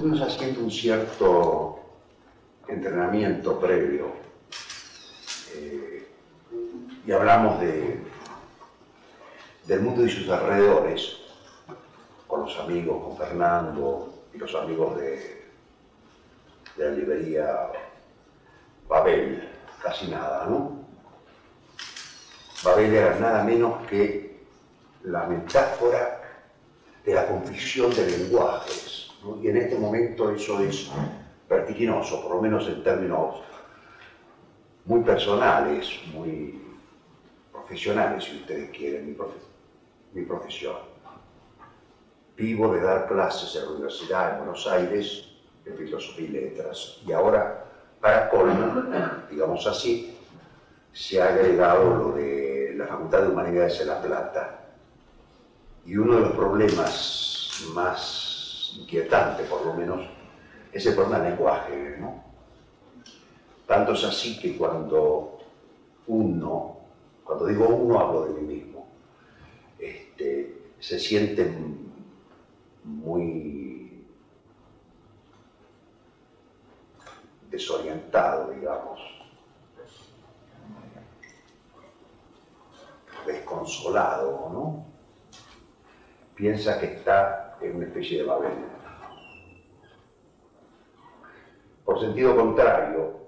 estuvimos haciendo un cierto entrenamiento previo eh, y hablamos de, del mundo y sus alrededores, con los amigos, con Fernando y los amigos de, de la librería Babel, casi nada, ¿no? Babel era nada menos que la metáfora de la confusión de lenguajes, ¿no? y en este momento eso es vertiginoso, por lo menos en términos muy personales, muy profesionales, si ustedes quieren, mi, profe profesión. Vivo de dar clases en la Universidad de Buenos Aires de Filosofía y Letras, y ahora, para colmo, digamos así, se ha agregado lo de la Facultad de Humanidades de La Plata. Y uno de los problemas más inquietantes, por lo menos, es el problema del lenguaje, ¿no? Tanto es así que cuando uno, cuando digo uno hablo de mí mismo, este, se siente muy desorientado, digamos, desconsolado, ¿no? Piensa que está en una especie de Babel. Por sentido contrario,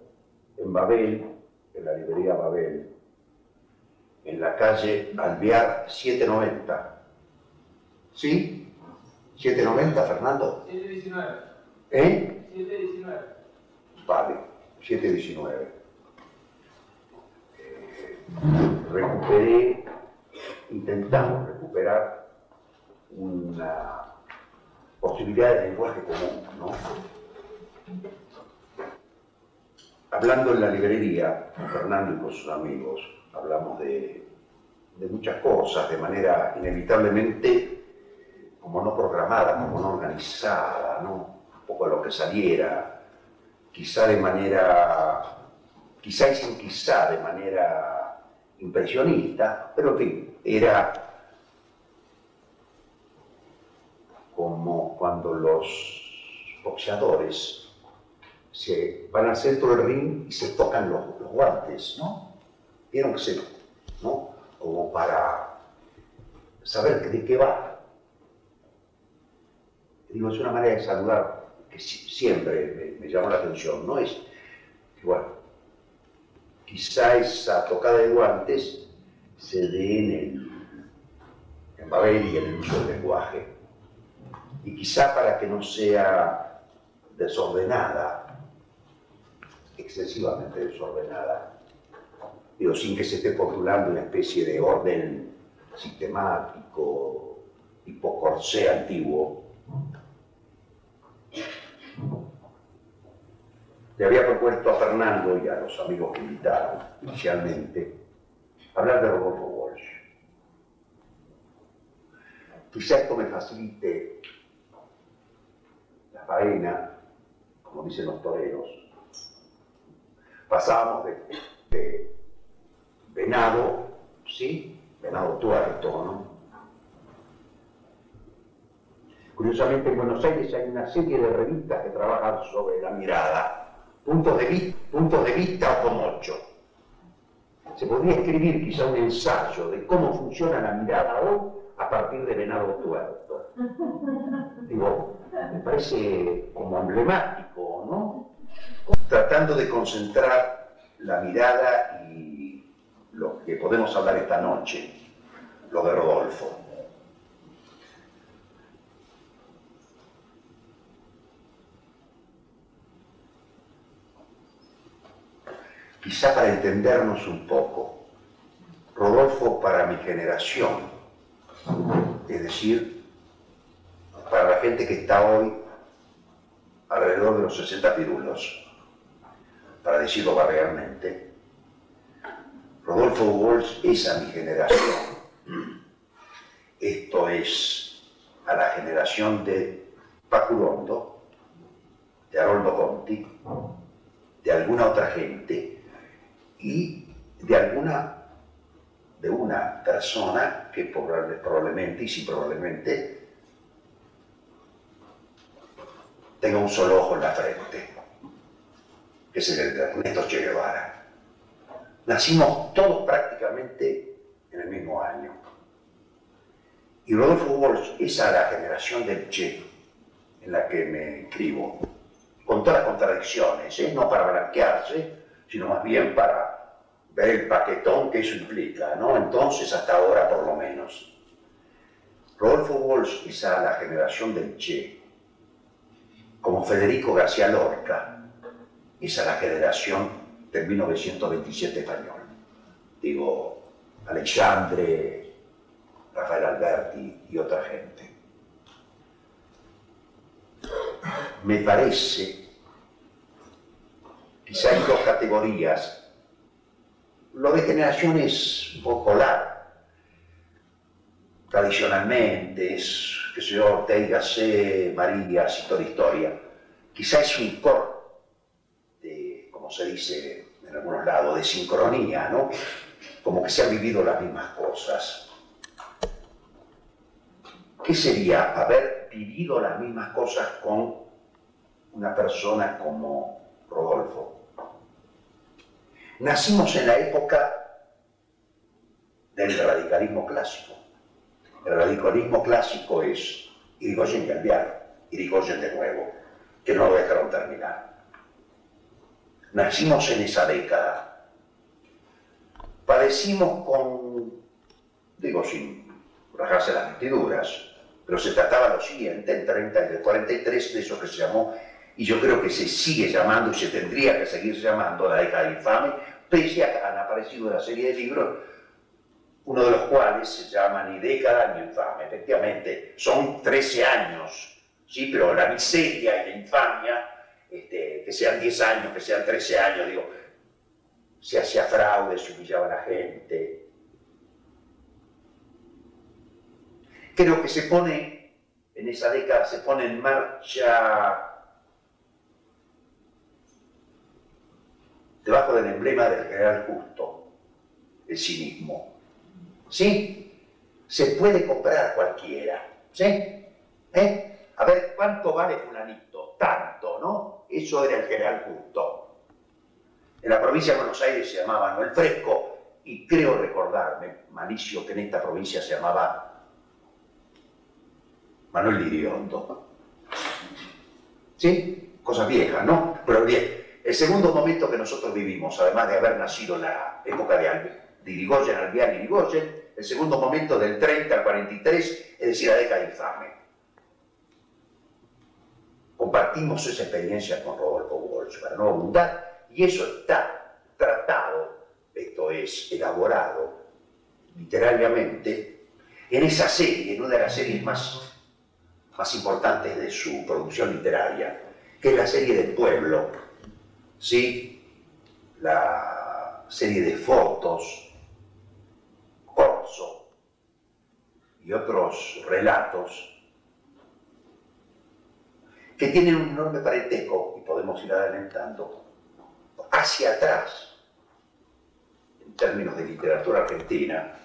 en Babel, en la librería Babel, en la calle Alvear 790. ¿Sí? ¿790, Fernando? 719. ¿Eh? 719. Vale, 719. Eh, recuperé, intentamos recuperar una posibilidad de lenguaje común, ¿no? Hablando en la librería, Fernando y con sus amigos, hablamos de, de muchas cosas, de manera inevitablemente como no programada, como no organizada, ¿no? Un poco a lo que saliera, quizá de manera, quizá y sin quizá de manera impresionista, pero en fin, era como cuando los boxeadores se van al centro del ring y se tocan los, guantes, ¿no? Vieron que se, ¿no? Como para saber de qué va. Digo, es una manera de saludar que siempre me, me llamó la atención, ¿no? Es que, bueno, quizá esa tocada de guantes se dé en el en Babel y en el uso del lenguaje. Y quizá para que no sea desordenada, excesivamente desordenada, digo, sin que se esté postulando una especie de orden sistemático, tipo corsé antiguo. Le había propuesto a Fernando y a los amigos que invitaron inicialmente hablar de Rodolfo Walsh. Quizá esto me facilite faena, como dicen los toreros. Pasábamos de, venado, ¿sí? Venado tuerto, ¿no? Curiosamente en Buenos Aires hay una serie de revistas que trabajan sobre la mirada, puntos de, puntos de vista como ocho. Se podría escribir quizá un ensayo de cómo funciona la mirada hoy a partir de venado tuerto. Digo, me parece como emblemático, ¿no? Tratando de concentrar la mirada y lo que podemos hablar esta noche, lo de Rodolfo. Quizá para entendernos un poco, Rodolfo para mi generación, es decir, para la gente que está hoy alrededor de los 60 pirulos, para decirlo barrialmente, Rodolfo Walsh es a mi generación. Esto es a la generación de Pacurondo, de Haroldo Conti, de alguna otra gente y de alguna de una persona que probablemente, y sí probablemente, tenga un solo ojo en la frente, que es el de Ernesto Che Guevara. Nacimos todos prácticamente en el mismo año. Y Rodolfo Walsh, esa la generación del Che, en la que me inscribo, con todas las contradicciones, ¿eh? no para blanquearse, sino más bien para ver el paquetón que eso implica, ¿no? Entonces, hasta ahora por lo menos. Rodolfo Walsh, esa la generación del Che, como Federico García Lorca, esa la generación del 1927 español. Digo, Alexandre, Rafael Alberti y otra gente. Me parece, quizá hay dos categorías. Lo de generación es. Tradicionalmente es, que se yo, Ortega, C, María, toda Historia. Quizá es un corte de, como se dice en algunos lados, de sincronía, ¿no? Como que se han vivido las mismas cosas. ¿Qué sería haber vivido las mismas cosas con una persona como Rodolfo? Nacimos en la época del radicalismo clásico. El radicalismo clásico es Irigoyen Alvear, Irigoyen de nuevo, que no lo dejaron terminar. Nacimos en esa década. Padecimos con, digo sin rajarse las vestiduras, pero se trataba lo siguiente, en 30 y el 43, de eso que se llamó, y yo creo que se sigue llamando y se tendría que seguir llamando la década infame, pese a que han aparecido una serie de libros, uno de los cuales se llama Ni década ni infame. Efectivamente, son 13 años, sí, pero la miseria y la infamia, este, que sean 10 años, que sean 13 años, digo, se hacía fraude, se humillaba a la gente, creo que se pone, en esa década se pone en marcha debajo del emblema del general justo, el cinismo. ¿Sí? Se puede comprar cualquiera. ¿Sí? ¿Eh? A ver, ¿cuánto vale fulanito? Tanto, ¿no? Eso era el general justo. En la provincia de Buenos Aires se llamaba Manuel Fresco y creo recordarme, malicio, que en esta provincia se llamaba Manuel Liriondo. ¿Sí? Cosas viejas, ¿no? Pero bien, el segundo momento que nosotros vivimos, además de haber nacido en la época de, de Irigoyen, y Irigoyen, el segundo momento del 30 al 43, es decir, la década infame. Compartimos esa experiencia con Rodolfo Walsh, para no abundar, y eso está tratado, esto es elaborado literariamente, en esa serie, en una de las series más más importantes de su producción literaria, que es la serie del pueblo, ¿sí? la serie de fotos, y otros relatos que tienen un enorme parentesco, y podemos ir adelantando, hacia atrás, en términos de literatura argentina,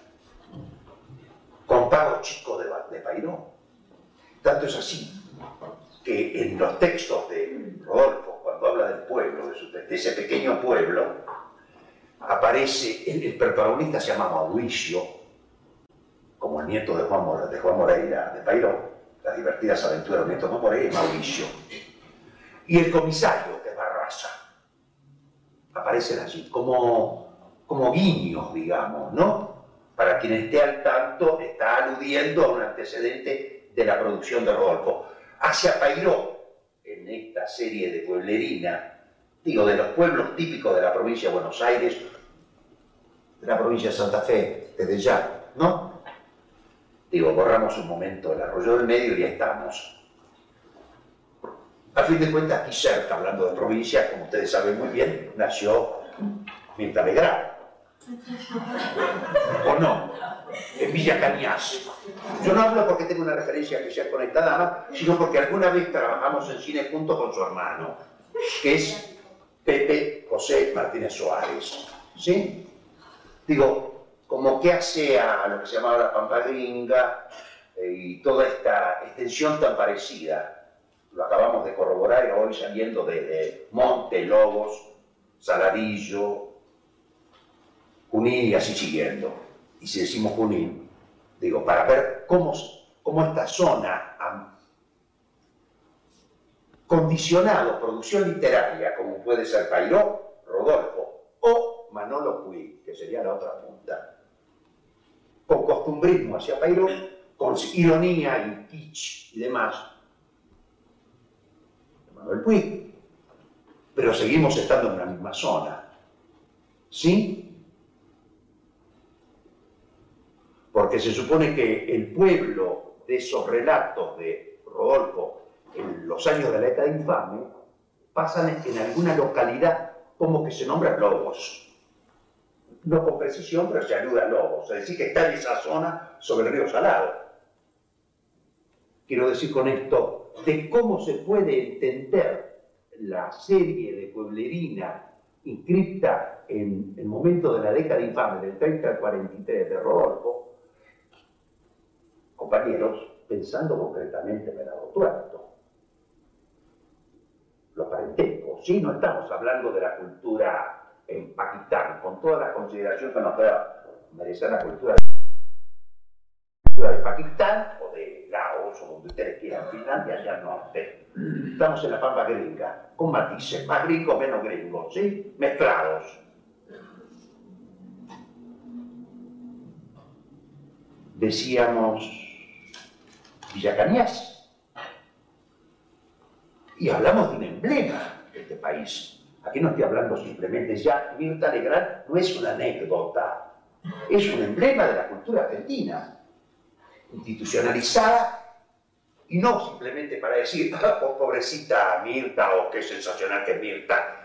con Pago Chico de, de tanto es así que en los textos de Rodolfo, cuando habla del pueblo, de, ese pequeño pueblo, aparece, el, protagonista se llama Mauricio, como el nieto de Juan, de Juan Moreira, de Pairó, las divertidas aventuras del nieto de Juan Moreira, Mauricio. Y el comisario, es Barraza, aparecen allí como, como guiños, digamos, ¿no? Para quien esté al tanto, está aludiendo a un antecedente de la producción de Rodolfo. Hacia Pairó, en esta serie de pueblerina, digo, de los pueblos típicos de la provincia de Buenos Aires, de la provincia de Santa Fe, desde ya, ¿no? Digo, borramos un momento el arroyo del medio y ya estamos. A fin de cuentas, aquí cerca, hablando de provincia, como ustedes saben muy bien, nació Mirta Legrand. ¿O no? En Villa Cañas. Yo no hablo porque tengo una referencia que sea conectada más, sino porque alguna vez trabajamos en cine junto con su hermano, que es Pepe José Martínez Suárez. ¿Sí? Digo, como que hace a lo que se llamaba la Pampa Gringa eh, y toda esta extensión tan parecida, lo acabamos de corroborar hoy saliendo desde Monte, Lobos, Saladillo, Junín y así siguiendo. Y si decimos Junín, digo, para ver cómo, cómo esta zona ha condicionado producción literaria, como puede ser Pairó, Rodolfo o Manolo Puig, que sería la otra punta, con costumbrismo hacia Pairó, con ironía y kitsch y demás, Manuel Puig, pero seguimos estando en la misma zona. ¿Sí? Porque se supone que el pueblo de esos relatos de Rodolfo en los años de la década infame pasan en alguna localidad como que se nombra Lobos. No con precisión, pero se ayuda a Lobos. Es decir, que está en esa zona sobre el río Salado. Quiero decir con esto de cómo se puede entender la serie de Pueblerina inscripta en el momento de la década infame, del 30 al 43 de Rodolfo, compañeros, pensando concretamente en el Tuerto. Los parentescos, sí, no estamos hablando de la cultura en Pakistán, con toda la consideración que nos pueda merecer la cultura de Pakistán o de Laos o donde ustedes quieran, Finlandia allá al norte. Estamos en la pampa gringa, con matices, más gringos, menos gringos, ¿sí? Mezclados. Decíamos Villacañas. Y hablamos de un emblema de este país. Aquí no estoy hablando simplemente ya, Mirta Legrand no es una anécdota, es un emblema de la cultura argentina institucionalizada y no simplemente para decir, oh, pobrecita Mirta o qué sensacional que es Mirta.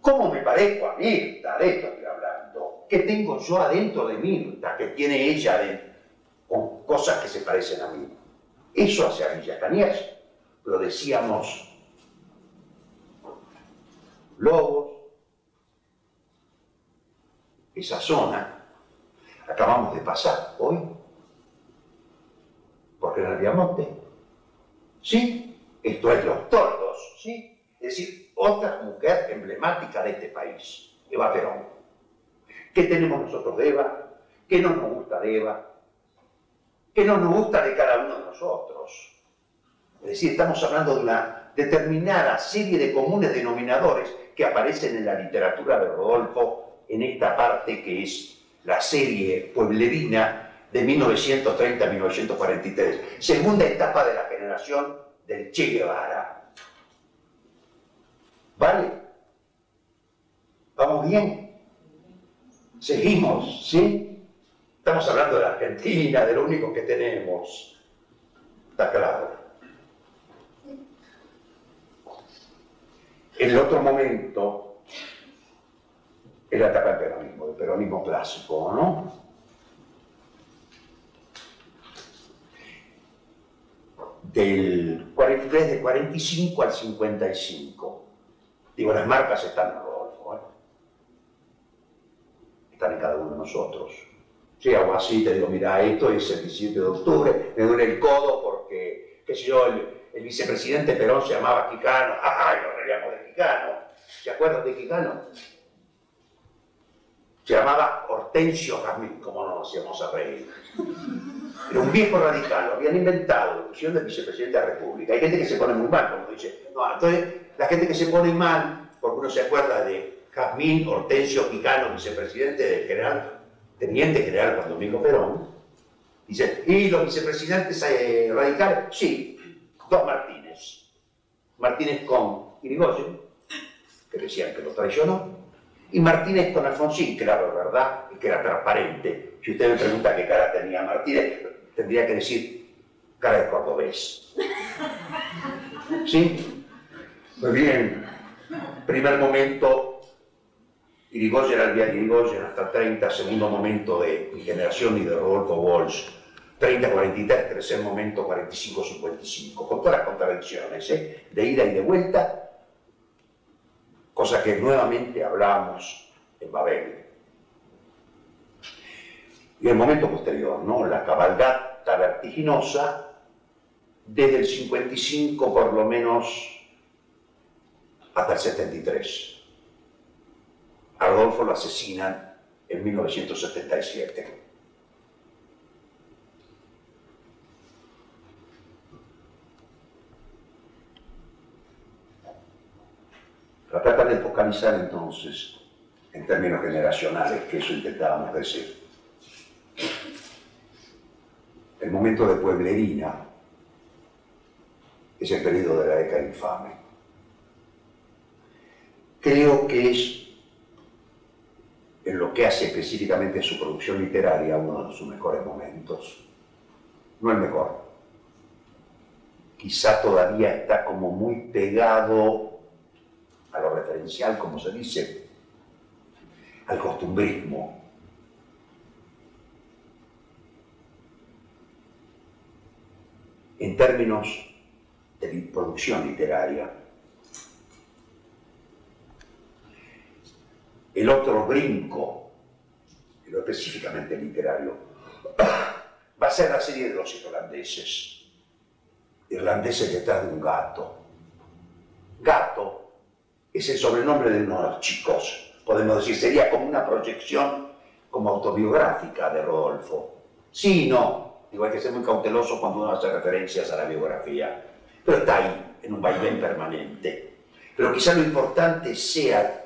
¿Cómo me parezco a Mirta? De esto estoy hablando. ¿Qué tengo yo adentro de Mirta que tiene ella con cosas que se parecen a mí? Eso hace a Villa Cañas. Lo decíamos Lobos, esa zona, acabamos de pasar hoy porque era Viamonte. ¿Sí? Esto es Los Tordos, ¿sí? Es decir, otra mujer emblemática de este país, Eva Perón. ¿Qué tenemos nosotros de Eva? ¿Qué no nos gusta de Eva? ¿Qué no nos gusta de cada uno de nosotros? Es decir, estamos hablando de una determinada serie de comunes denominadores que aparecen en la literatura de Rodolfo en esta parte que es la serie pueblerina de 1930 a 1943, segunda etapa de la generación del Che Guevara. ¿Vale? ¿Vamos bien? Seguimos, ¿sí? Estamos hablando de la Argentina, de lo único que tenemos. Está claro. El otro momento es la etapa del peronismo, del peronismo clásico, ¿no? del 43, de 45 al 55. Digo, las marcas están en Rodolfo, ¿eh? están en cada uno de nosotros. Si hago así, te digo, mira, esto es el 17 de octubre, me duele el codo porque, qué sé yo, el, vicepresidente Perón se llamaba Quijano, ¡ay, nos reíamos Quijano! ¿Se acuerdan de Quijano? Se llamaba Hortensio Jazmín, ¿cómo no nos íbamos a reír? Era un viejo radical, lo habían inventado, la opción del vicepresidente de la República. Hay gente que se pone muy mal, como dice. No, entonces, la gente que se pone mal, porque uno se acuerda de Jazmín Hortensio Quijano, vicepresidente del general, teniente general Juan Domingo Perón, dice, ¿y los vicepresidentes eh, radicales? Sí, dos Martínez. Martínez con Irigoyen, que decían que lo traicionó, y Martínez con Alfonsín, claro, ¿verdad? Y que era transparente. Si usted me pregunta qué cara tenía Martínez, tendría que decir cara de cordobés. ¿Sí? Muy bien. Primer momento, Irigoyen al día Irigoyen hasta 30, segundo momento de mi generación y de Rodolfo Walsh. 30-43, tercer momento 45-55, con todas las contradicciones, ¿eh? de ida y de vuelta, cosa que nuevamente hablamos en Babel. Y el momento posterior, ¿no? La cabalgata vertiginosa desde el 55 por lo menos hasta el 73. A Rodolfo lo asesinan en 1977. La trata de focalizar entonces en términos generacionales, que eso intentábamos decir. El momento de Pueblerina es el periodo de la década infame. Creo que es en lo que hace específicamente su producción literaria uno de sus mejores momentos. No el mejor. Quizá todavía está como muy pegado lo referencial, como se dice, al costumbrismo. En términos de producción literaria. El otro brinco, lo específicamente literario, va a ser la serie de los irlandeses. Irlandeses detrás de un gato. Gato es el sobrenombre de uno de los chicos podemos decir, sería como una proyección como autobiográfica de Rodolfo. Sí no, digo, hay que ser muy cauteloso cuando uno hace referencias a la biografía, pero está ahí, en un vaivén permanente. Pero quizá lo importante sea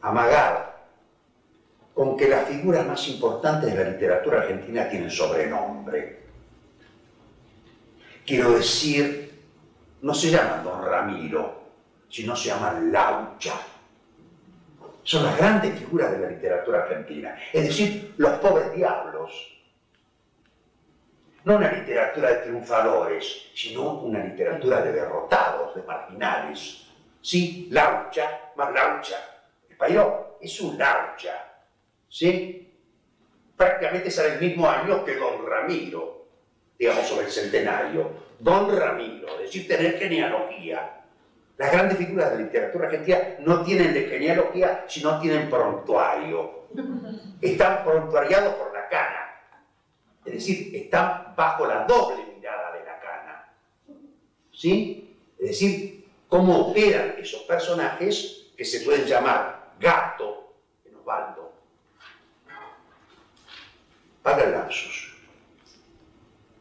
amagar con que las figuras más importantes de la literatura argentina tienen sobrenombre. Quiero decir, no se llaman Don Ramiro, sino se llaman Laucha. Son las grandes figuras de la literatura argentina, es decir, los pobres diablos. No una literatura de triunfadores, sino una literatura de derrotados, de marginales. Sí, Laucha, más Laucha. El Pairó es un Laucha. ¿Sí? Prácticamente sale el mismo año que Don Ramiro, digamos, sobre el centenario. Don Ramiro, es decir, tener genealogía las grandes figuras de la literatura argentina no tienen de genealogía, sino tienen prontuario. Están prontuariados por la cana. Es decir, están bajo la doble mirada de la cana. ¿Sí? Es decir, cómo operan esos personajes que se pueden llamar gato en Osvaldo. Para el lapsus.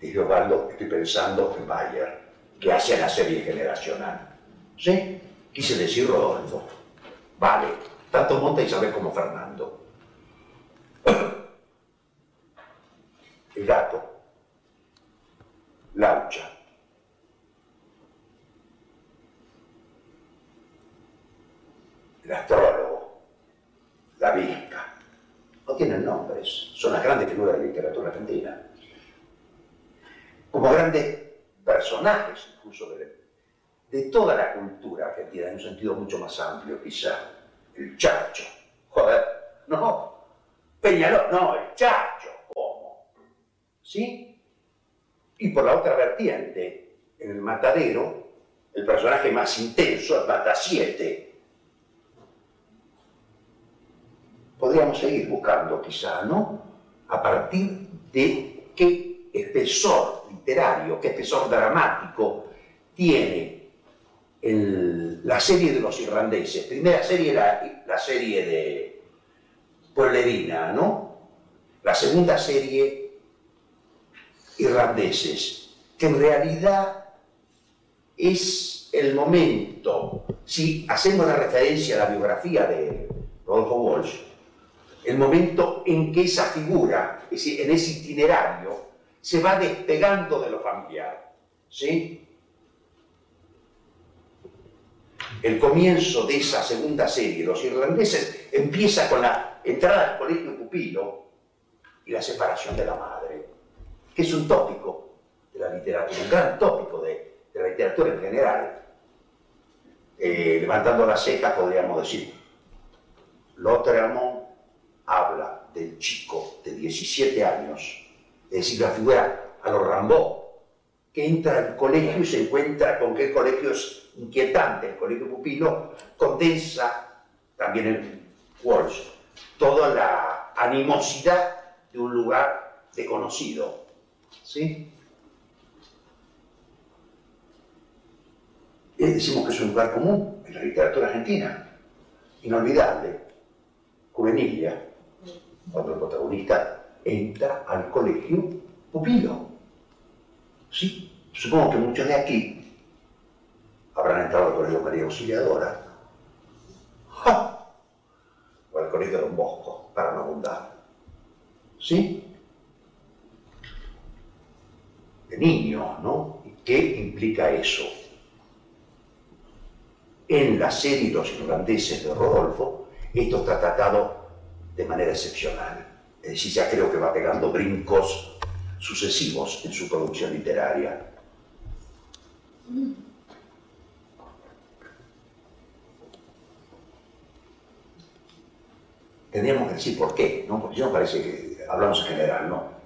Dice Osvaldo, estoy pensando en Bayer, que hace la serie generacional. ¿Sí? Quise decir Rodolfo. Vale, tanto monta y sabe como Fernando. El gato. Laucha. El astrólogo. La visca. No tienen nombres. Son las grandes figuras de la literatura argentina. Como grandes personajes, incluso de toda la cultura argentina, en un sentido mucho más amplio quizá. El chacho, joder, no, Peñaló, no, el chacho, ¿cómo? ¿Sí? Y por la otra vertiente, en el matadero, el personaje más intenso es Mata 7. Podríamos seguir buscando quizá, ¿no? A partir de qué espesor literario, qué espesor dramático tiene la serie de los irlandeses. Primera serie la, la serie de Pueblerina, ¿no? La segunda serie, irlandeses, que en realidad es el momento, si hacemos la referencia a la biografía de Rodolfo Walsh, el momento en que esa figura, en ese itinerario, se va despegando de lo familiar, ¿sí? el comienzo de esa segunda serie, los irlandeses, empieza con la entrada al colegio pupilo y la separación de la madre, que es un tópico de la literatura, un gran tópico de, la literatura en general. Eh, levantando la ceja podríamos decir, Lothar habla del chico de 17 años, es decir, la figura a los Rambo, que entra al colegio y se encuentra con que el colegio es inquietante, el colegio pupilo condensa también el Walsh toda la animosidad de un lugar desconocido. ¿Sí? Y decimos que es un lugar común en la literatura argentina, inolvidable. Juvenilia, otro protagonista, entra al colegio pupilo. Sí, supongo que muchos de aquí habrán entrado al colegio María Auxiliadora o al colegio Don Bosco, para no abundar. ¿Sí? De niño, ¿no? ¿Qué implica eso? En la serie Los irlandeses de Rodolfo, esto está tratado de manera excepcional. Es decir, ya creo que va pegando brincos sucesivos en su producción literaria. Tendríamos que decir por qué, ¿no? Porque no parece que hablamos en general, ¿no?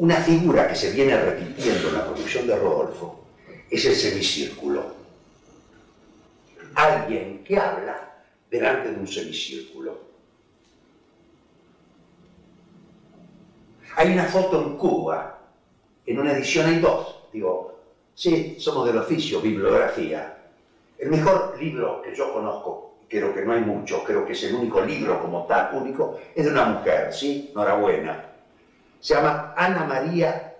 una figura que se viene repitiendo en la producción de Rodolfo es el semicírculo. Alguien que habla delante de un semicírculo. Hay una foto en Cuba, en una edición hay dos, digo, sí, somos del oficio, bibliografía. El mejor libro que yo conozco, creo que no hay mucho, creo que es el único libro como tal, único, es de una mujer, ¿sí? Enhorabuena. Se llama Ana María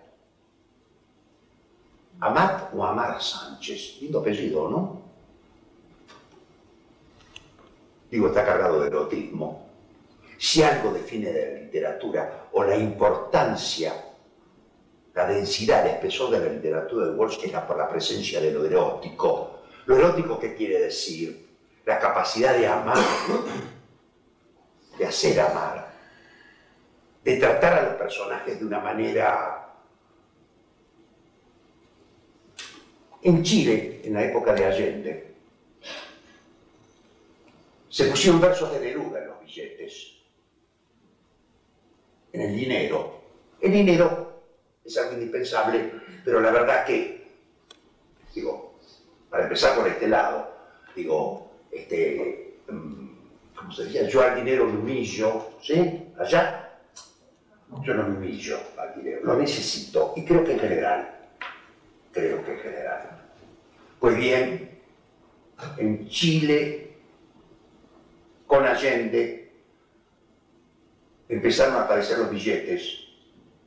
Amat o Amar Sánchez, lindo apellido, ¿no? Digo, está cargado de erotismo. Si algo define de la literatura o la importancia, la densidad, el espesor de la literatura de Walsh es por la presencia de lo erótico. ¿Lo erótico qué quiere decir? La capacidad de amar, de hacer amar, de tratar a los personajes de una manera... En Chile, en la época de Allende, se pusieron versos de Neruda en los billetes, en el dinero. El dinero es algo indispensable, pero la verdad que, digo, para empezar por este lado, digo, este, mm, como se decía, yo al dinero me humillo, ¿sí? Allá, yo no me humillo al dinero, lo necesito, y creo que en general, creo que en general. Pues bien, en Chile con Allende empezaron a aparecer los billetes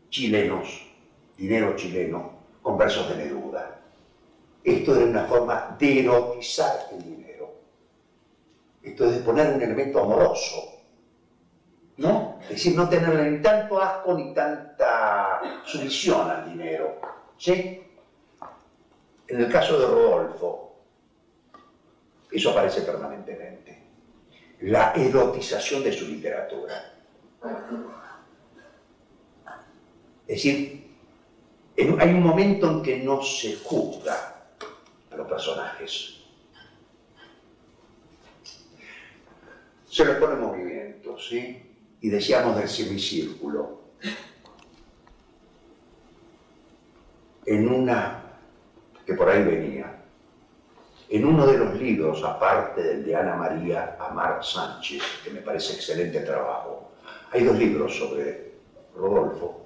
chilenos, dinero chileno, con versos de Neruda. Esto era una forma de erotizar el dinero. Esto es de poner un elemento amoroso. ¿No? Es decir, no tenerle ni tanto asco ni tanta sumisión al dinero. ¿Sí? En el caso de Rodolfo, eso aparece permanentemente la erotización de su literatura. Es decir, hay un momento en que no se juzga a los personajes. Se les pone movimiento, ¿sí? Y decíamos del semicírculo. En una que por ahí venía, en uno de los libros, aparte del de Ana María Amar Sánchez, que me parece excelente trabajo, hay dos libros sobre Rodolfo,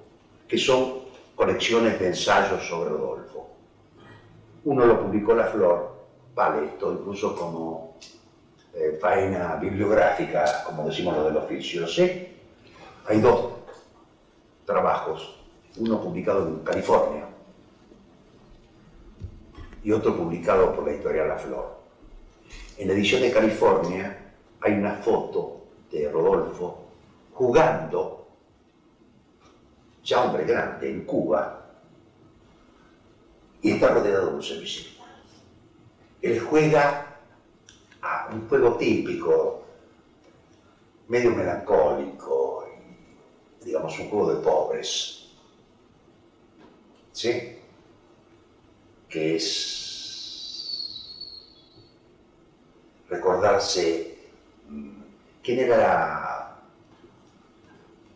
que son colecciones de ensayos sobre Rodolfo. Uno lo publicó La Flor, vale esto incluso como eh, bibliográfica, como decimos lo del oficio, ¿sí? Hay dos trabajos, uno publicado en California, y otro publicado por la editorial La Flor. En la edición de California hay una foto de Rodolfo jugando, ya hombre grande, en Cuba, y está rodeado de un semicírculo. Él juega a un juego típico, medio melancólico, digamos un juego de pobres. ¿Sí? que es recordarse mm, quién era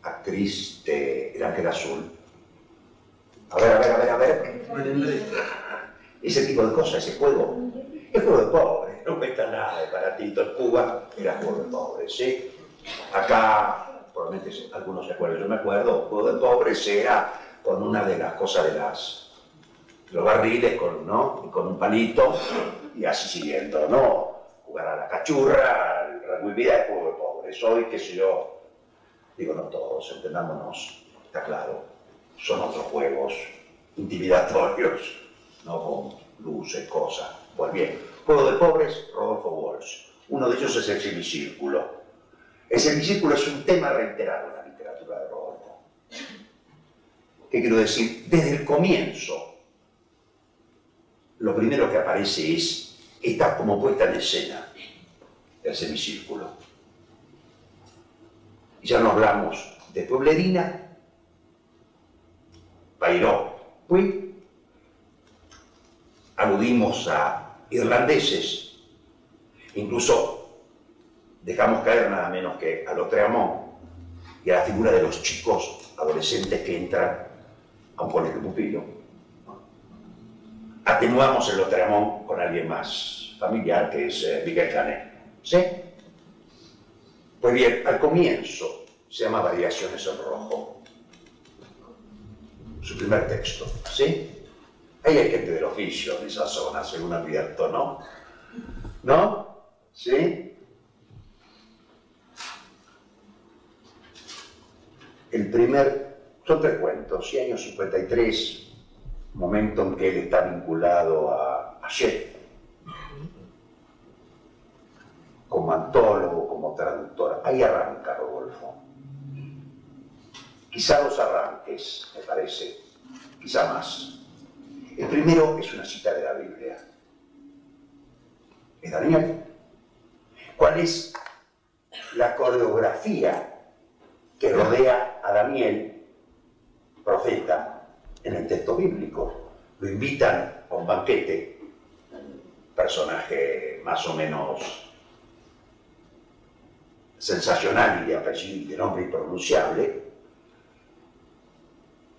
actriz de El Ángel Azul. A ver, a ver, a ver, a ver. Ese tipo de cosas, ese juego. Es juego de pobres, no cuesta nada de baratito. En Cuba era juego de pobres, ¿sí? Acá probablemente algunos se acuerdan, yo me acuerdo, Juego de Pobres era con una de las cosas de las los barriles con, ¿no? con un palito y así siguiendo, ¿no? Jugar a la cachurra, el vida, el juego de pobres. Hoy, qué sé yo, digo, no todos, entendámonos, está claro, son otros juegos intimidatorios, ¿no? Con luces, cosas. Pues bien, juego de pobres, Rodolfo Walsh. Uno de ellos es el semicírculo. El semicírculo es un tema reiterado en la literatura de Rodolfo. ¿Qué quiero decir? Desde el comienzo, lo primero que aparece es, está como puesta en escena el semicírculo. Ya no hablamos de Pueblerina, Pairó, pues aludimos a irlandeses, incluso dejamos caer nada menos que a Lotreamont y a la figura de los chicos adolescentes que entran a un colegio pupilo. Atenuamos el Lotramón con alguien más familiar, que es eh, Miguel Canet. ¿Sí? Pues bien, al comienzo se llama Variaciones en Rojo. Su primer texto, ¿sí? Ahí hay gente del oficio en esa zona, según advierto, ¿no? ¿No? ¿Sí? El primer, son tres cuentos, y año 53, momento en que él está vinculado a, a como antólogo, como traductor. Ahí arranca Rodolfo. Quizá dos arranques, me parece, quizá más. El primero es una cita de la Biblia. Es Daniel. ¿Cuál es la coreografía que rodea a Daniel, profeta, en el texto bíblico. Lo invitan a un banquete, personaje más o menos sensacional y de apellido de nombre impronunciable,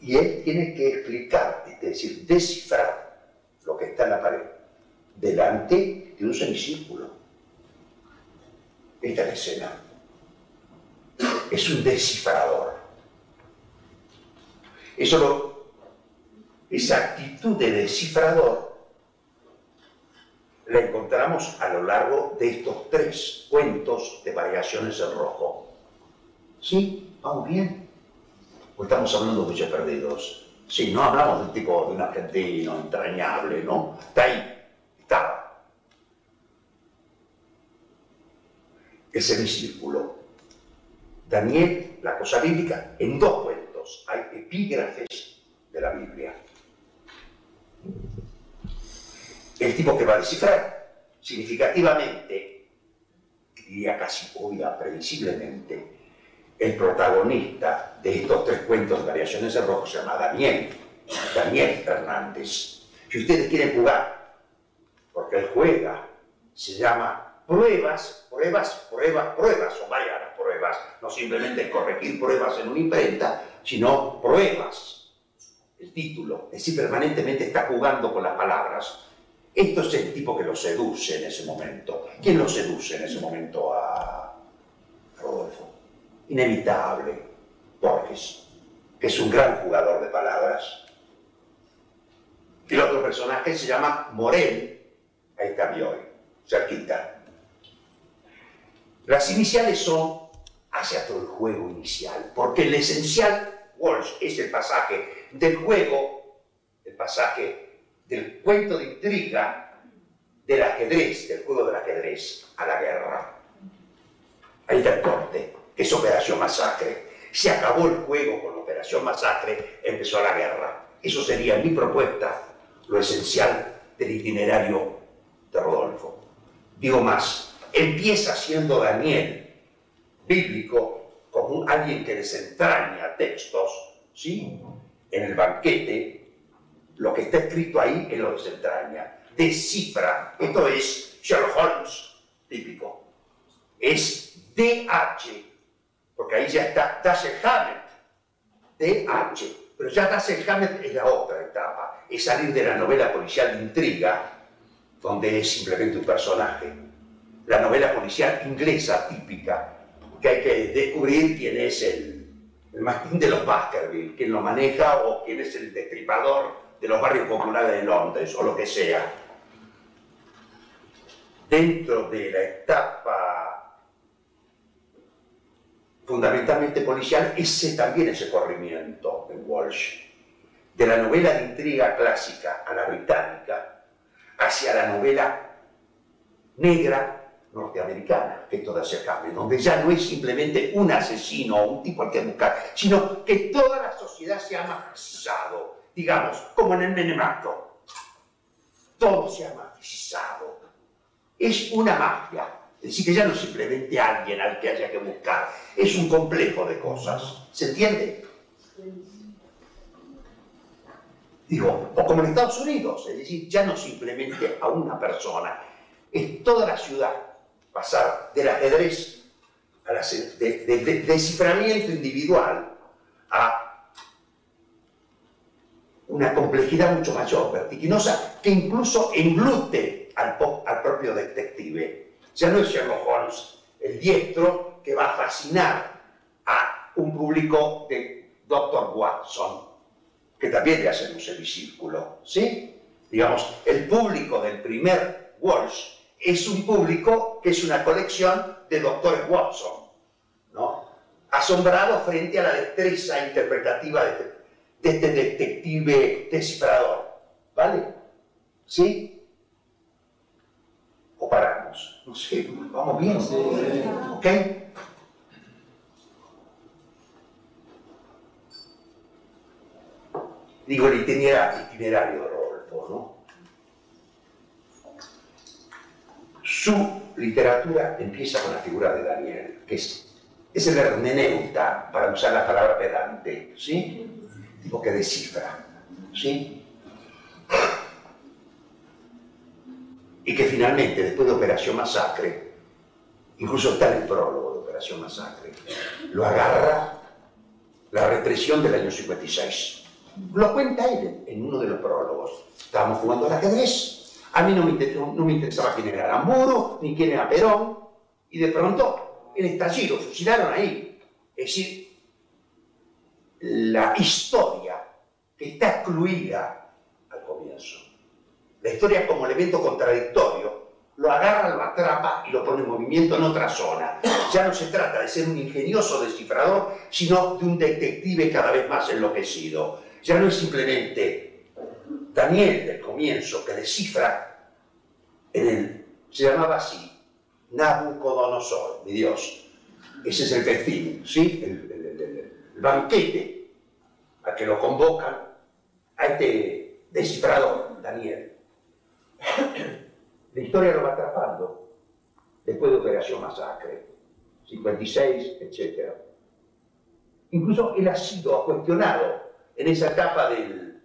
y él tiene que explicar, es decir, descifrar lo que está en la pared, delante de un semicírculo. Esta es la escena. Es un descifrador. Eso lo esa actitud de descifrador la encontramos a lo largo de estos tres cuentos de variaciones en rojo. ¿Sí? ¿Vamos bien? ¿O estamos hablando de perdidos? Sí, no hablamos del tipo de un argentino entrañable, ¿no? Está ahí, está. El semicírculo. Daniel, la cosa bíblica, en dos cuentos hay epígrafes de la Biblia el tipo que va a descifrar significativamente, diría casi obvia, previsiblemente, el protagonista de estos tres cuentos de variaciones de rojo se llama Daniel, Daniel Hernández. Si ustedes quieren jugar, porque él juega, se llama pruebas, pruebas, pruebas, pruebas, o varias pruebas, no simplemente corregir pruebas en una imprenta, sino pruebas, el título, es decir, permanentemente está jugando con las palabras esto es el tipo que lo seduce en ese momento. ¿Quién lo seduce en ese momento a Rodolfo? Inevitable, Borges, que es un gran jugador de palabras. El otro personaje se llama Morel, ahí está hoy, cerquita. Las iniciales son hacia todo el juego inicial, porque el esencial, Walsh, es el pasaje del juego, el pasaje del cuento de intriga del ajedrez, del juego del ajedrez, a la guerra. Ahí está el corte, es Operación Masacre. Se acabó el juego con Operación Masacre, empezó la guerra. Eso sería mi propuesta, lo esencial del itinerario de Rodolfo. Digo más, empieza siendo Daniel, bíblico, como alguien que desentraña textos, ¿sí? En el banquete lo que está escrito ahí es lo desentraña, descifra. Esto es Sherlock Holmes, típico. Es DH, porque ahí ya está Dashiell Hammett, DH. Pero ya Dashiell Hammett es la otra etapa, es salir de la novela policial de intriga, donde es simplemente un personaje. La novela policial inglesa típica, que hay que descubrir quién es el, el mastín de los Baskerville, quién lo maneja o quién es el destripador de los barrios populares de Londres o lo que sea. Dentro de la etapa fundamentalmente policial, ese también ese corrimiento en Walsh. De la novela de intriga clásica a la británica, hacia la novela negra norteamericana, que toda se cambie, donde ya no es simplemente un asesino o un tipo al que buscar, sino que toda la sociedad se ha magicizado, digamos, como en el menemato. Todo se ha magicizado. Es una magia. Es decir, que ya no es simplemente alguien al que haya que buscar, es un complejo de cosas. ¿Se entiende? Digo, o como en Estados Unidos, es decir, ya no simplemente a una persona, es toda la ciudad pasar del ajedrez a del desciframiento individual a una complejidad mucho mayor, vertiginosa, que incluso englute al, propio detective. Ya no es Sherlock Holmes el diestro que va a fascinar a un público de Dr. Watson, que también le hace un semicírculo, ¿sí? Digamos, el público del primer Walsh es un público que es una colección de doctores Watson, ¿no? asombrado frente a la destreza interpretativa de, este detective descifrador. ¿Vale? ¿Sí? ¿O paramos? No sé, vamos bien. ¿Ok? Digo el itinerario, itinerario Rodolfo, ¿no? Su literatura empieza con la figura de Daniel, que es, es el hermeneuta, para usar la palabra pedante, ¿sí? Tipo que descifra, ¿sí? Y que finalmente, después de Operación Masacre, incluso está en el prólogo de Operación Masacre, lo agarra la represión del año 56. Lo cuenta él en uno de los prólogos. Estábamos jugando al ajedrez a mí no me, interesaba quién era Moro, ni quién era Perón, y de pronto el estallido, fusilaron ahí. Es decir, la historia que está excluida al comienzo, la historia como elemento contradictorio, lo agarra, lo atrapa y lo pone en movimiento en otra zona. Ya no se trata de ser un ingenioso descifrador, sino de un detective cada vez más enloquecido. Ya no es simplemente Daniel del comienzo, que descifra en el, se llamaba así, Nabucodonosor, mi Dios. Ese es el festín, ¿sí? Banquete al que lo convocan a este descifrador, Daniel. La historia lo va atrapando después de Operación Masacre, 56, etc. Incluso él ha sido cuestionado en esa etapa del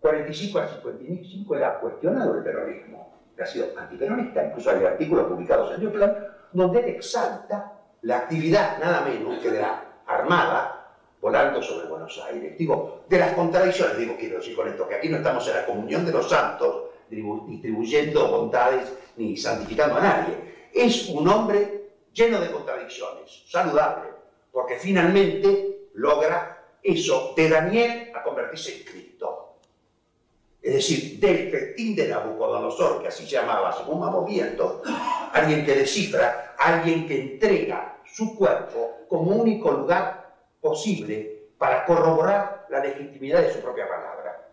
45 a 55 él ha cuestionado el peronismo, ha sido antiperonista, incluso hay artículos publicados en Plan donde él exalta la actividad nada menos que de la Armada volando sobre Buenos Aires. Digo, de las contradicciones, digo, quiero decir con esto, que aquí no estamos en la comunión de los santos, distribuyendo bondades ni santificando a nadie. Es un hombre lleno de contradicciones, saludable, porque finalmente logra eso de Daniel a convertirse en Cristo es decir, del festín de Nabucodonosor, que así llamaba, según vamos viendo, alguien que descifra, alguien que entrega su cuerpo como único lugar posible para corroborar la legitimidad de su propia palabra.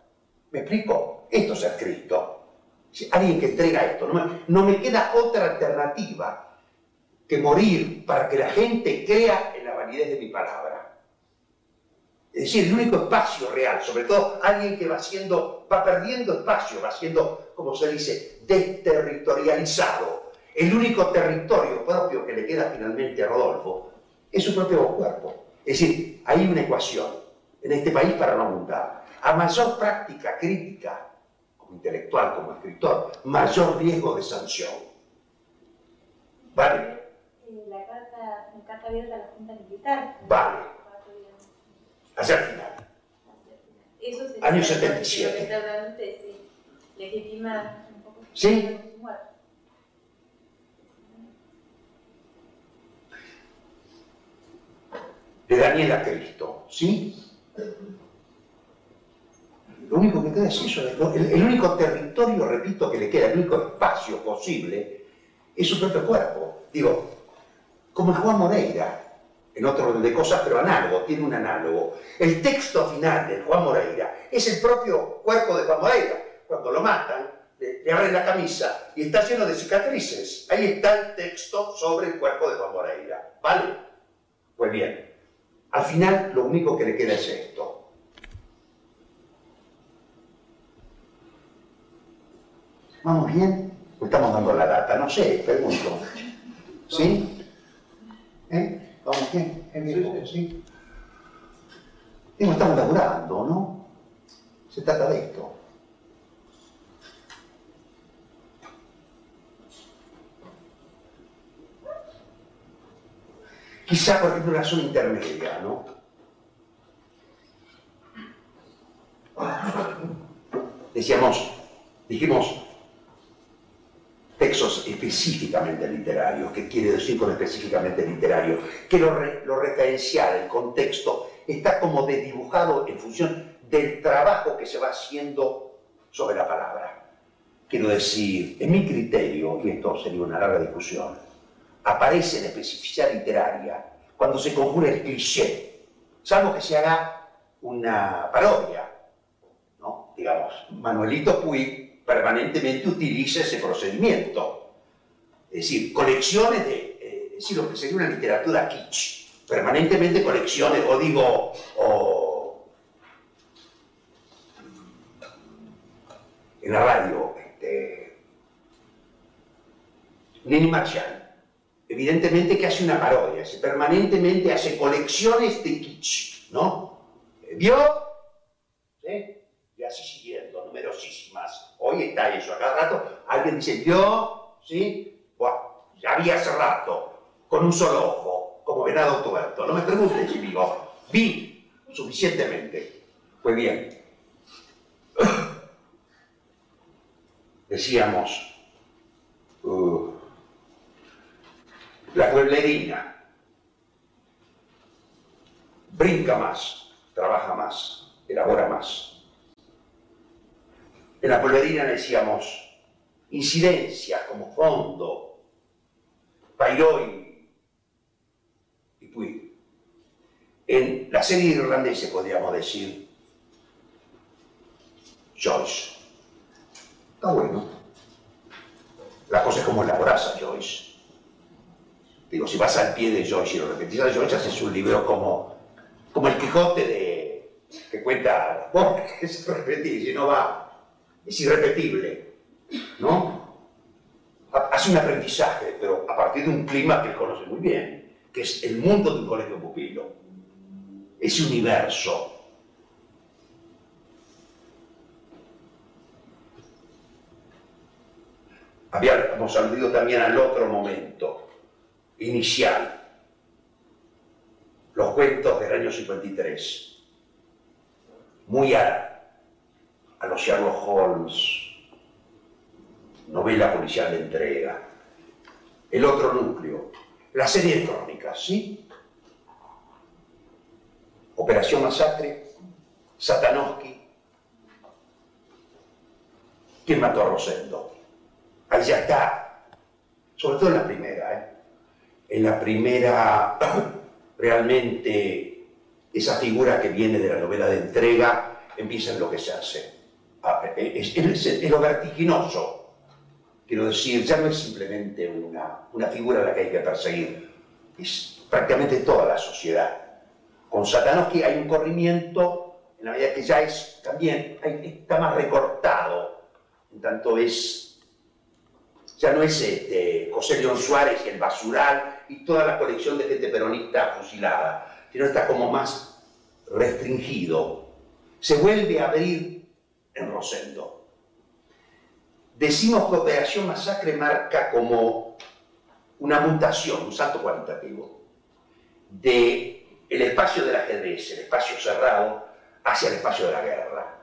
¿Me explico? Esto es ser Cristo. Alguien que entrega esto. no me queda otra alternativa que morir para que la gente crea en la validez de mi palabra. Es decir, el único espacio real, sobre todo alguien que va siendo, va perdiendo espacio, va siendo, como se dice, desterritorializado. El único territorio propio que le queda finalmente a Rodolfo es su propio cuerpo. Es decir, hay una ecuación en este país para no abundar. A mayor práctica crítica, como intelectual, como escritor, mayor riesgo de sanción. ¿Vale? Eh, la carta, la carta abierta a la Junta Militar. Vale hacia el final. Año 77. Sí. De Daniel a Cristo, ¿sí? Lo único que queda es eso, el, el único territorio, repito, que le queda, el único espacio posible es su propio cuerpo. Digo, como el Juan Moreira, en otro orden de cosas, pero análogo, tiene un análogo. El texto final de Juan Moreira es el propio cuerpo de Juan Moreira. Cuando lo matan, le, abren la camisa y está lleno de cicatrices. Ahí está el texto sobre el cuerpo de Juan Moreira. ¿Vale? Pues bien, al final lo único que le queda es esto. ¿Vamos bien? estamos dando la data? No sé, pregunto. ¿Sí? ¿Eh? ¿Vamos bien? ¿Es bien? ¿Sí? estamos laburando, ¿no? Se trata de esto. Quizá, por ejemplo, una zona intermedia, ¿no? Decíamos, dijimos, textos específicamente literarios. ¿Qué quiere decir con específicamente literario? Que lo, lo referencial, el contexto, está como desdibujado en función del trabajo que se va haciendo sobre la palabra. Quiero decir, en mi criterio, y esto sería una larga discusión, aparece la especificidad literaria cuando se conjura el cliché, salvo que se haga una parodia, ¿no? Digamos, Manuelito Puig permanentemente utiliza ese procedimiento. Es decir, colecciones de, eh, es decir, lo que sería una literatura kitsch, permanentemente colecciones, o digo, o en la radio, este, Nini Marchand, evidentemente que hace una parodia, se permanentemente hace colecciones de kitsch, ¿no? ¿Vio? ¿Sí? Y así siguiendo, numerosísimas Hoy está eso, a cada rato alguien dice, yo, ¿sí? ya había hace rato, con un solo ojo, como venado tuerto. No me preguntes si digo, vi suficientemente. Pues bien, decíamos, uh, la pueblerina brinca más, trabaja más, elabora más en la polverina decíamos incidencias como fondo, Pairoi y Puig. En la serie irlandesa podríamos decir Joyce. Está bueno. La cosa es como elaboras a Joyce. Digo, si vas al pie de Joyce y lo repetís a Joyce, haces un libro como, como el Quijote de, que cuenta se repetir, si no va es irrepetible, ¿no? Hace un aprendizaje, pero a partir de un clima que él conoce muy bien, que es el mundo de un colegio pupilo, ese universo. Habíamos aludido también al otro momento, inicial, los cuentos del año 53, muy a a los Sherlock Holmes, novela policial de entrega. El otro núcleo, la serie de crónicas, ¿sí? Operación Masacre, Satanowski, ¿quién mató a Rosendo? Ahí ya está, sobre todo en la primera, ¿eh? En la primera, realmente, esa figura que viene de la novela de entrega empieza en lo que se hace es, lo vertiginoso. Quiero decir, ya no es simplemente una, una figura a la que hay que perseguir, es prácticamente toda la sociedad. Con que hay un corrimiento en la medida que ya es también, está más recortado, en tanto es, ya no es este, José León Suárez y el basural y toda la colección de gente peronista fusilada, sino está como más restringido. Se vuelve a abrir en Rosendo. Decimos que Operación Masacre marca como una mutación, un salto cualitativo, de el espacio del ajedrez, el espacio cerrado, hacia el espacio de la guerra,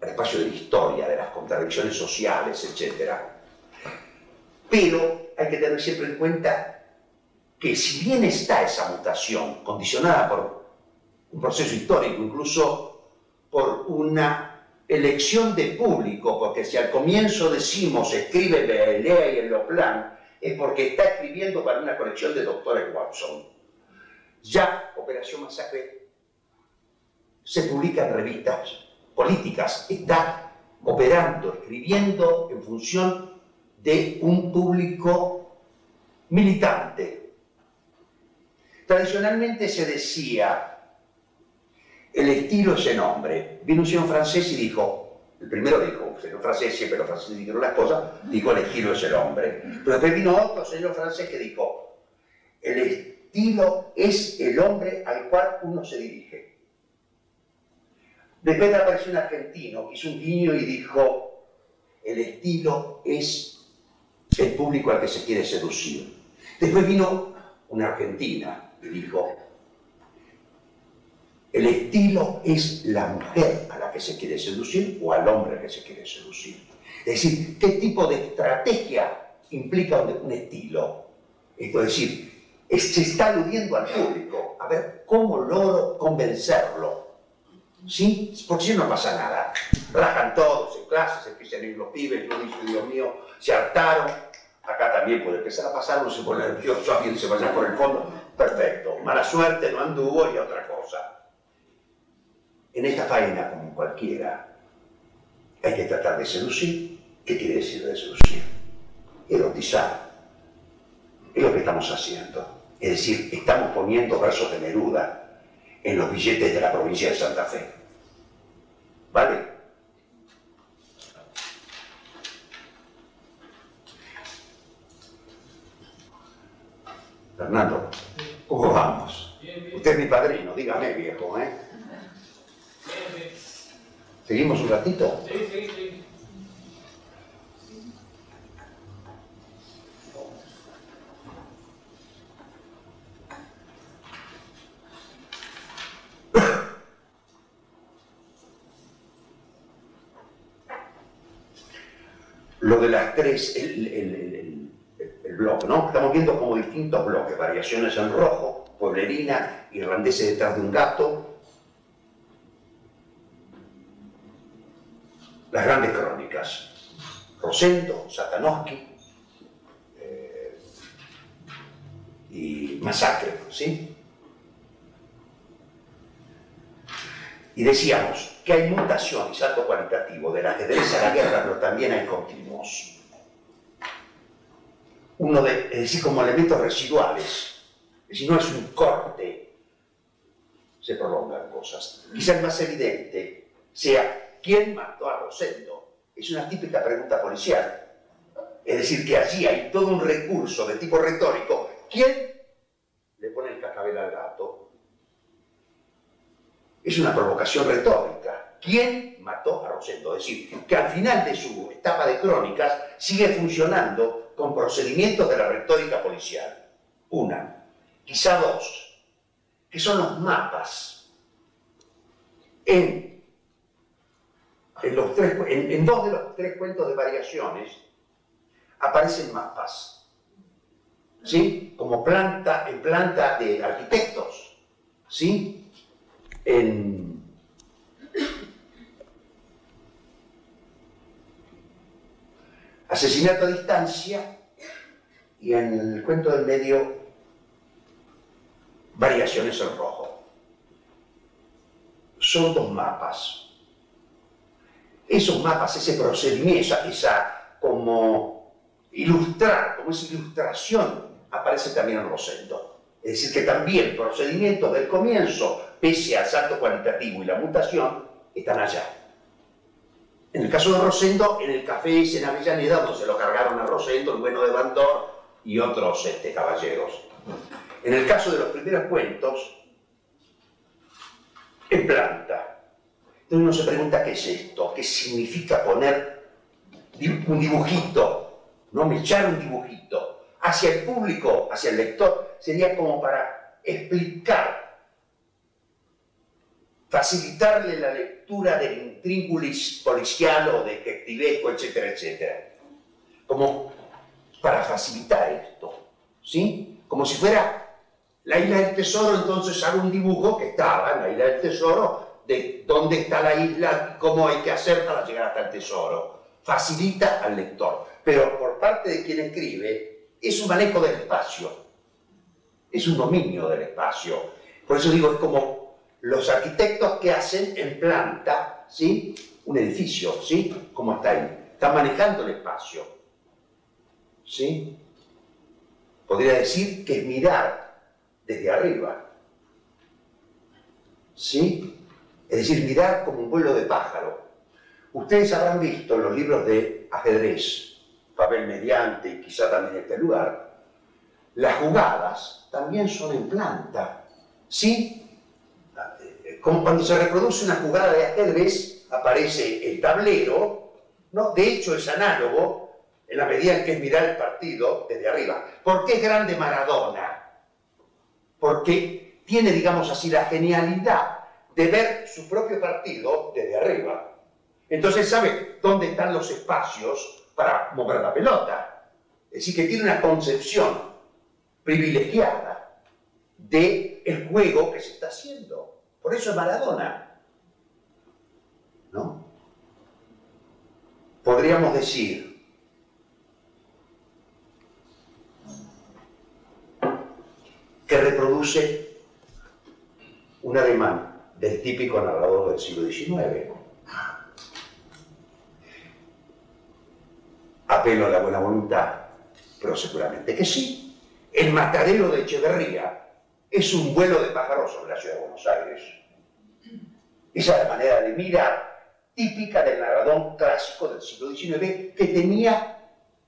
el espacio de la historia, de las contradicciones sociales, etc. Pero hay que tener siempre en cuenta que si bien está esa mutación condicionada por un proceso histórico, incluso por una elección de público, porque si al comienzo decimos escribe Lea y en plan, es porque está escribiendo para una colección de doctores Watson. Ya Operación Masacre se publica en revistas políticas, está operando, escribiendo en función de un público militante. Tradicionalmente se decía, el estilo es el hombre. Vino un señor francés y dijo, el primero dijo, señor francés, siempre los franceses dijeron las cosas, dijo el estilo es el hombre. Pero después vino otro señor francés que dijo, el estilo es el hombre al cual uno se dirige. Después apareció un argentino hizo un guiño y dijo, el estilo es el público al que se quiere seducir. Después vino una argentina y dijo, el estilo es la mujer a la que se quiere seducir o al hombre que se quiere seducir. Es decir, ¿qué tipo de estrategia implica un, estilo? Esto es decir, se está aludiendo al público, a ver cómo logro convencerlo ¿Sí? Porque si no pasa nada. Rajan todos en clases, empiezan a ir los pibes, uno dice, Dios mío, se hartaron. Acá también puede empezar a pasar, uno se pone nervioso, alguien se vaya por el fondo. Perfecto. Mala suerte, no anduvo y otra cosa. En esta faena, como en cualquiera, hay que tratar de seducir. ¿Qué quiere decir de seducir? Erotizar. Es lo que estamos haciendo. Es decir, estamos poniendo versos de Neruda en los billetes de la provincia de Santa Fe. ¿Vale? Fernando, ¿cómo vamos? Usted es mi padrino, dígame viejo, ¿eh? ¿Seguimos un ratito? Sí, sí, sí. lo de las tres, el, bloque, ¿no? Estamos viendo como distintos bloques, variaciones en rojo, pueblerina, irlandesa detrás de un gato, las grandes crónicas, Rosendo, Satanowski eh, y Masacre, ¿sí? Y decíamos que hay mutación y salto cualitativo de la ajedrez a la guerra, pero también hay continuos. Uno de, es decir, como elementos residuales. Es decir, no es un corte, se prolongan cosas. Quizás más evidente sea, ¿quién mató a Rosendo? Es una típica pregunta policial. Es decir, que allí hay todo un recurso de tipo retórico. ¿Quién le pone el cascabel al gato? es una provocación retórica. ¿Quién mató a Rosendo? Es decir, que al final de su etapa de crónicas sigue funcionando con procedimientos de la retórica policial. Una, quizá dos, que son los mapas. En, los tres, en dos de los tres cuentos de variaciones aparecen mapas. ¿Sí? Como planta, en planta de arquitectos. ¿Sí? en Asesinato a distancia y en el cuento del medio Variaciones en rojo. Son dos mapas. Esos mapas, ese procedimiento, esa, como ilustrar, como esa ilustración, aparece también en Rosendo. Es decir, que también procedimientos del comienzo pese al salto cualitativo y la mutación, están allá. En el caso de Rosendo, en el café ese en Avellaneda, donde se lo cargaron a Rosendo, el bueno de Bandor y otros este, caballeros. En el caso de los primeros cuentos, en planta. Entonces uno se pregunta qué es esto, qué significa poner un dibujito, no me echar un dibujito hacia el público, hacia el lector, sería como para explicar facilitarle la lectura del intríngulis policial o detectivesco, etcétera, etcétera. Como para facilitar esto, ¿sí? Como si fuera la isla del tesoro, entonces hago un dibujo que estaba en la isla del tesoro, de dónde está la isla, cómo hay que hacer para llegar hasta el tesoro. Facilita al lector. Pero por parte de quien escribe, es un manejo del espacio. Es un dominio del espacio. Por eso digo, es como los arquitectos que hacen en planta, ¿sí? Un edificio, ¿sí? ¿Cómo está ahí? Están manejando el espacio. ¿Sí? Podría decir que es mirar desde arriba. ¿Sí? Es decir, mirar como un vuelo de pájaro. Ustedes habrán visto en los libros de ajedrez, papel mediante y quizá también este lugar, las jugadas también son en planta. ¿Sí? Como cuando se reproduce una jugada de ajedrez, aparece el tablero, ¿no? De hecho es análogo en la medida en que es mirar el partido desde arriba. ¿Por qué es grande Maradona? Porque tiene, digamos así, la genialidad de ver su propio partido desde arriba. Entonces sabe dónde están los espacios para mover la pelota. Es decir, que tiene una concepción privilegiada del el juego que se está haciendo. Por eso es Maradona. ¿No? Podríamos decir que reproduce un alemán del típico narrador del siglo XIX. Apelo a la buena voluntad, pero seguramente que sí. El matadero de Echeverría es un vuelo de pájaros sobre la ciudad de Buenos Aires. Esa es la manera de mirar típica del narrador clásico del siglo XIX que tenía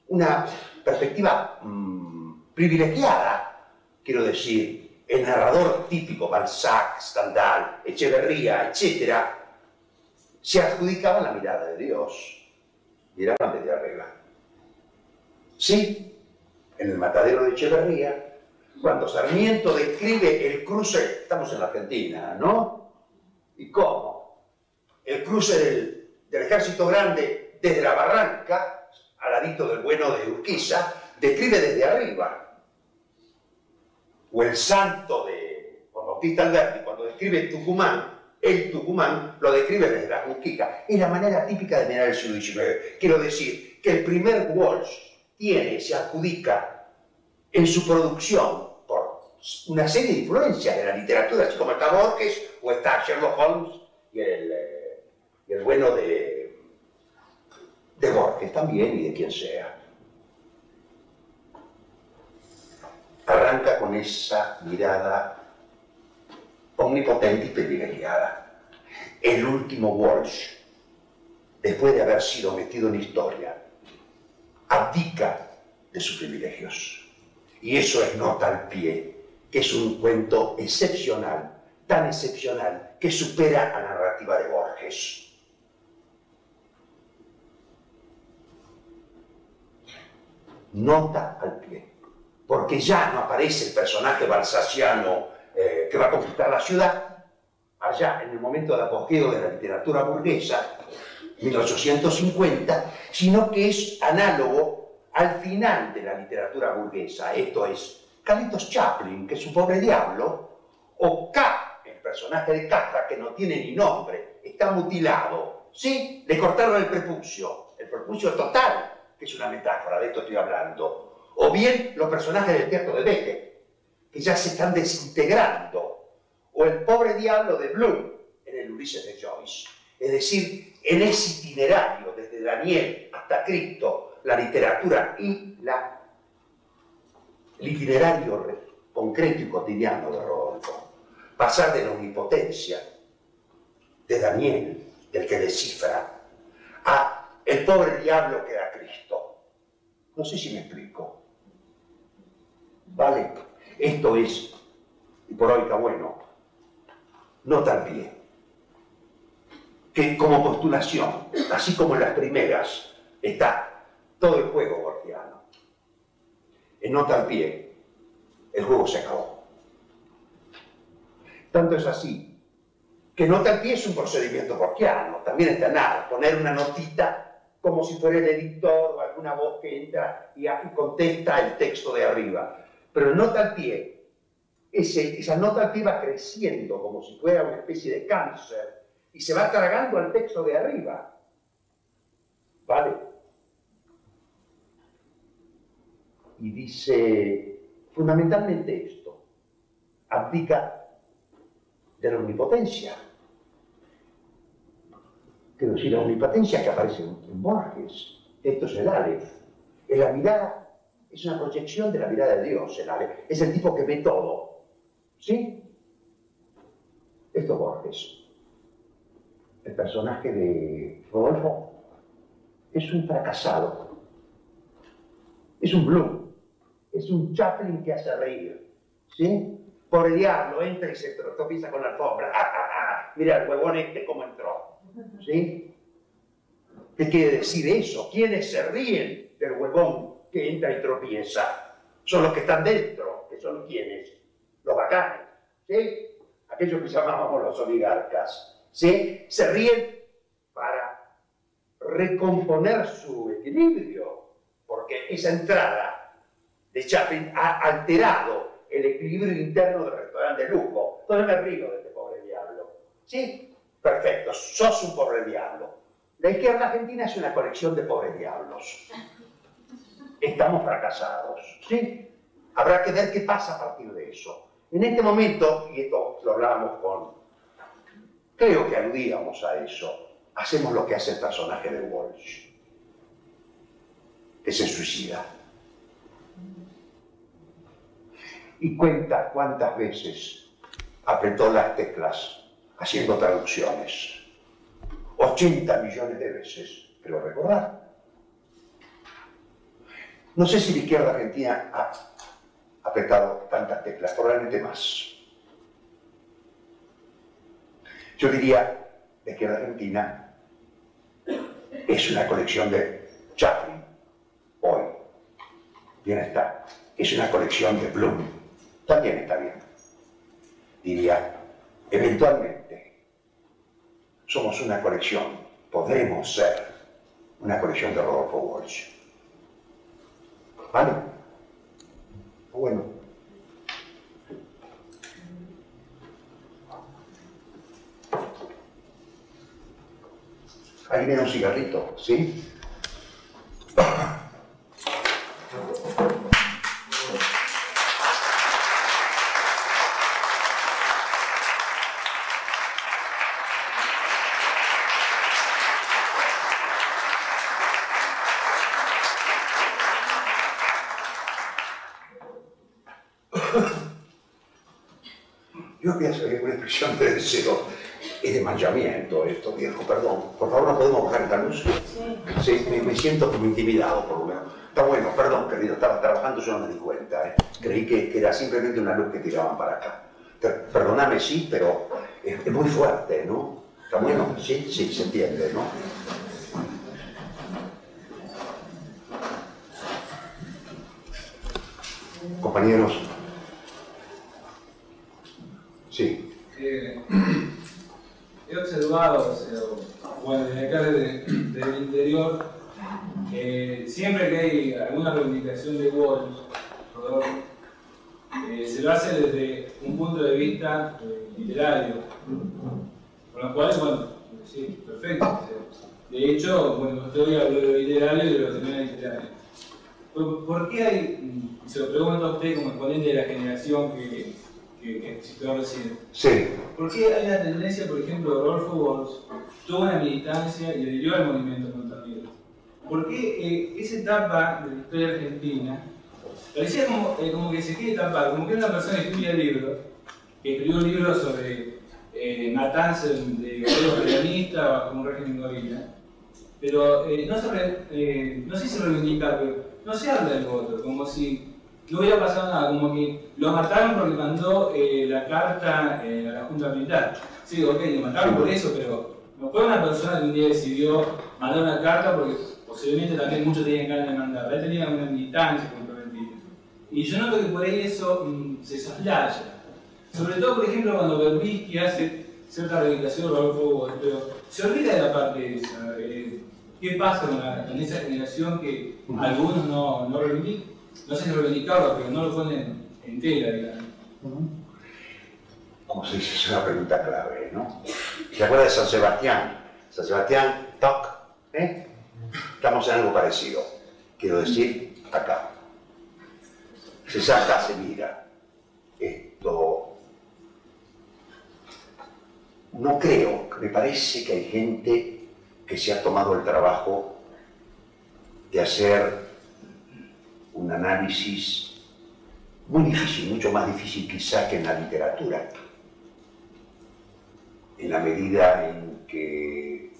una perspectiva mmm, privilegiada, quiero decir, el narrador típico, Balzac, Stendhal, Echeverría, etc., se adjudicaban la mirada de Dios. Miraban desde arriba. Sí, en el matadero de Echeverría, cuando Sarmiento describe el cruce, estamos en la Argentina, ¿no? ¿Y cómo? El cruce del, del ejército grande desde la barranca, al ladito del bueno de Urquiza, describe desde arriba o el santo de Juan Bautista Alberti, cuando describe Tucumán, el Tucumán lo describe desde la Jusquica. Es la manera típica de mirar el siglo XIX. Quiero decir que el primer Walsh tiene, se adjudica en su producción por una serie de influencias de la literatura, así como está Borges o está Sherlock Holmes y el, y el bueno de, de Borges también y de quien sea. arranca esa mirada omnipotente y privilegiada. El último Walsh, después de haber sido metido en historia, abdica de sus privilegios. Y eso es nota al pie, que es un cuento excepcional, tan excepcional, que supera a la narrativa de Borges. Nota al pie porque ya no aparece el personaje balsaciano eh, que va a conquistar la ciudad, allá en el momento de apogeo de la literatura burguesa, 1850, sino que es análogo al final de la literatura burguesa, esto es, Carlitos Chaplin, que es un pobre diablo, o K, el personaje de Kafka, que no tiene ni nombre, está mutilado, ¿sí? Le cortaron el prepucio, el prepucio total, que es una metáfora, de esto estoy hablando, o bien los personajes del teatro de Beckett, que ya se están desintegrando, o el pobre diablo de Bloom en el Ulises de Joyce. Es decir, en ese itinerario, desde Daniel hasta Cristo, la literatura y la, el itinerario concreto y cotidiano de Rodolfo. Pasar de la omnipotencia de Daniel, del que descifra, a el pobre diablo que era Cristo. No sé si me explico. ¿Vale? Esto es, y por hoy está bueno, al pie. Que como postulación, así como en las primeras, está todo el juego borgiano. En nota pie, el juego se acabó. Tanto es así que nota al pie es un procedimiento borgiano, también está nada, poner una notita como si fuera el editor o alguna voz que entra y contesta el texto de arriba Pero nota al pie, esa nota al pie va creciendo como si fuera una especie de cáncer y se va tragando al texto de arriba. ¿Vale? Y dice fundamentalmente esto, aplica de la omnipotencia. Quiero decir, la omnipotencia que aparece en Borges, esto es el Aleph, es la mirada, es una proyección de la mirada de Dios, el Aleph, es el tipo que ve todo. ¿Sí? Esto es Borges. El personaje de Rodolfo es un fracasado, es un Bloom, es un Chaplin que hace reír. ¿Sí? Por el diablo, entra y se tropieza con la alfombra. ¡Ah, ah, ah! Mira el huevón este cómo entró. ¿Sí? ¿Qué quiere decir eso? ¿Quiénes se ríen del huevón que entra y tropieza? Son los que están dentro, que son quienes, los bacanes, ¿sí? Aquellos que llamábamos los oligarcas, ¿sí? Se ríen para recomponer su equilibrio, porque esa entrada de Chaplin ha alterado el equilibrio interno del restaurante de lujo. Entonces me río de este pobre diablo. ¿Sí? Perfecto, sos un pobre diablo. La izquierda argentina es una colección de pobres diablos. Estamos fracasados, ¿sí? Habrá que ver qué pasa a partir de eso. En este momento, y esto lo hablábamos con, creo que aludíamos a eso, hacemos lo que hace el personaje de Walsh, que se suicida. Y cuenta cuántas veces apretó las teclas haciendo traducciones 80 millones de veces, creo recordar. No sé si la izquierda argentina ha apretado tantas teclas, probablemente más. Yo diría, la izquierda argentina es una colección de Chaplin, hoy. Bien está. Es una colección de Bloom. También está bien. Diría, eventualmente somos una colección, podremos ser una colección de Rodolfo Walsh. ¿Vale? Bueno. Ahí viene un cigarrito, ¿sí? Esto, viejo, perdón. Por favor, ¿no podemos bajar esta luz? Sí. Sí, me, siento como intimidado, por lo menos. Está bueno, perdón, querido, estaba trabajando, yo no me di cuenta. ¿eh? Creí que, era simplemente una luz que tiraban para acá. Perdóname, sí, pero es, es muy fuerte, ¿no? ¿Está bueno? Sí, sí, se entiende, ¿no? Compañeros. Sí eh, he observado, bueno, desde acá desde, el interior, siempre que hay alguna reivindicación de Walsh, eh, se lo hace desde un punto de vista eh, literario, con lo cual, bueno, sí, perfecto. De hecho, bueno, estoy hablando de lo literario y de lo también literario. ¿Por qué hay, se lo pregunto a usted como exponente de la generación que que, que recién. Sí. ¿Por qué hay una tendencia, por ejemplo, Rodolfo Walsh tuvo una militancia y adhirió al movimiento contaminante? ¿Por qué eh, esa etapa de la historia argentina parecía como, eh, como que se quiere tapar, como que una persona que escribía libros, que escribió un libro sobre eh, matanza de guerreros realistas bajo un régimen gorila, pero eh, no, se no sé si reivindica, pero no se habla del voto, como si no hubiera pasado nada, como que lo mataron porque mandó eh, la carta eh, a la Junta Militar. Sí, ok, lo mataron por eso, pero no fue una persona que un día decidió mandar una carta porque posiblemente también muchos tenían ganas de mandar. Él tenía una militancia comprometida. Y yo noto que por ahí eso mm, se soslaya. Sobre todo, por ejemplo, cuando Berbisky hace cierta reivindicación de pero se olvida de la parte esa. Eh, ¿Qué pasa con, esa generación que algunos no, no reivindican? no sé si reivindicado, pero no lo ponen entera, digamos. Como se dice, es una pregunta clave, ¿no? ¿Se acuerda de San Sebastián? San Sebastián, toc, ¿eh? Estamos en algo parecido. Quiero decir, acá. Se saca, se mira. Esto. No creo, me parece que hay gente que se ha tomado el trabajo de hacer un análisis muy difícil, mucho más difícil quizá que en la literatura, en la medida en que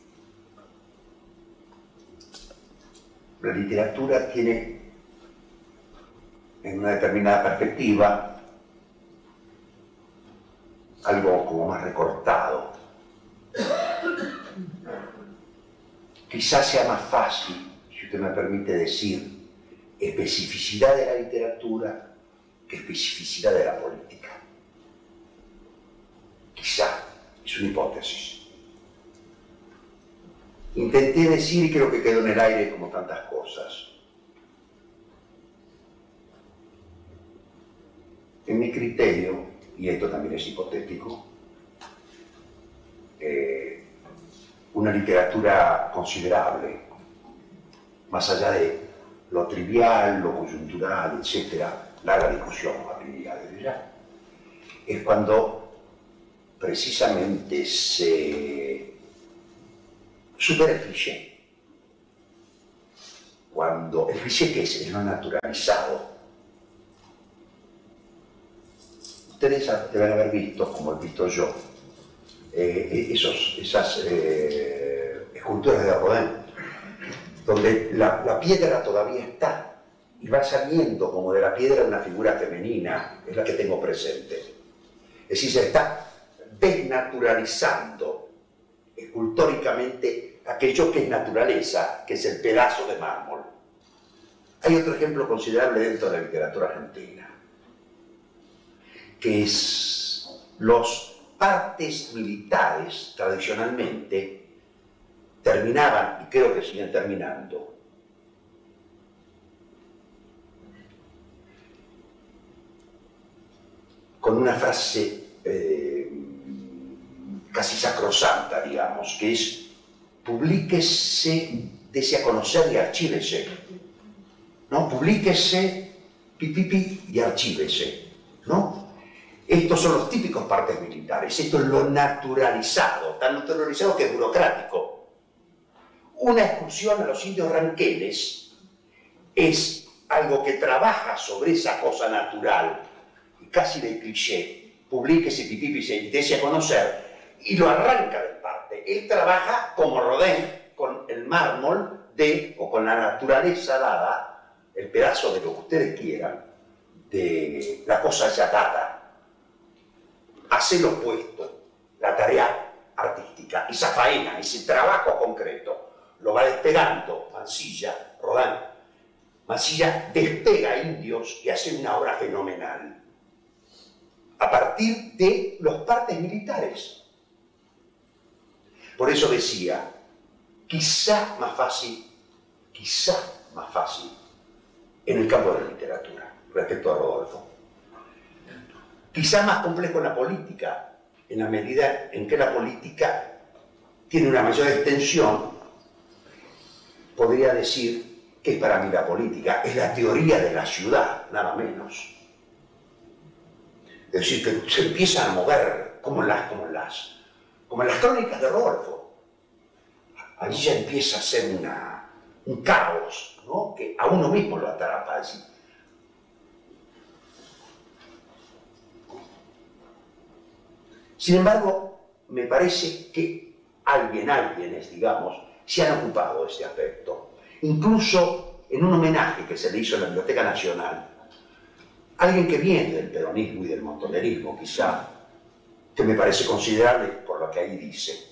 la literatura tiene en una determinada perspectiva algo como más recortado. Quizás sea más fácil, si usted me permite decir, especificidad de la literatura que especificidad de la política. Quizá, es una hipótesis. Intenté decir y creo que quedó en el aire como tantas cosas. En mi criterio, y esto también es hipotético, eh, una literatura considerable, más allá de lo trivial, lo coyuntural, etcétera, larga discusión abriría desde ya, es cuando precisamente se cliché. Cuando el que es lo naturalizado. Deben haber visto, como he visto yo, eh, esos, esas eh, esculturas de Rodin, donde la, la piedra todavía está y va saliendo como de la piedra una figura femenina, es la que tengo presente. Es decir, se está desnaturalizando escultóricamente aquello que es naturaleza, que es el pedazo de mármol. Hay otro ejemplo considerable dentro de la literatura argentina, que es los partes militares tradicionalmente terminaban, y creo que siguen terminando, con una frase eh, casi sacrosanta, digamos, que es publíquese, dese a conocer y archívese. ¿No? Publíquese, pipipi y archívese. ¿No? Estos son los típicos partes militares, esto es lo naturalizado, tan naturalizado que es burocrático. Una excursión a los indios ranqueles es algo que trabaja sobre esa cosa natural, casi de cliché, publíquese, pipipi, y dese a conocer, y lo arranca del parte. Él trabaja como Rodin, con el mármol de, o con la naturaleza dada, el pedazo de lo que ustedes quieran, de la cosa ya dada. Hace lo opuesto, la tarea artística, esa faena, ese trabajo concreto, lo va despegando Mansilla, Rodin. Mansilla despega a indios y hace una obra fenomenal a partir de los partes militares. Por eso decía, quizá más fácil, quizá más fácil en el campo de la literatura respecto a Rodolfo. Quizá más complejo en la política, en la medida en que la política tiene una mayor extensión, podría decir que es para mí la política, es la teoría de la ciudad, nada menos. Es decir, que se empiezan a mover como las, como las como en las crónicas de Rodolfo. Allí ya empieza a ser un caos, ¿no? que a uno mismo lo atrapa. Sin embargo, me parece que alguien, alguienes, digamos, se han ocupado de este aspecto. Incluso en un homenaje que se le hizo en la Biblioteca Nacional, alguien que viene del peronismo y del montonerismo, quizá, que me parece considerable por lo que ahí dice.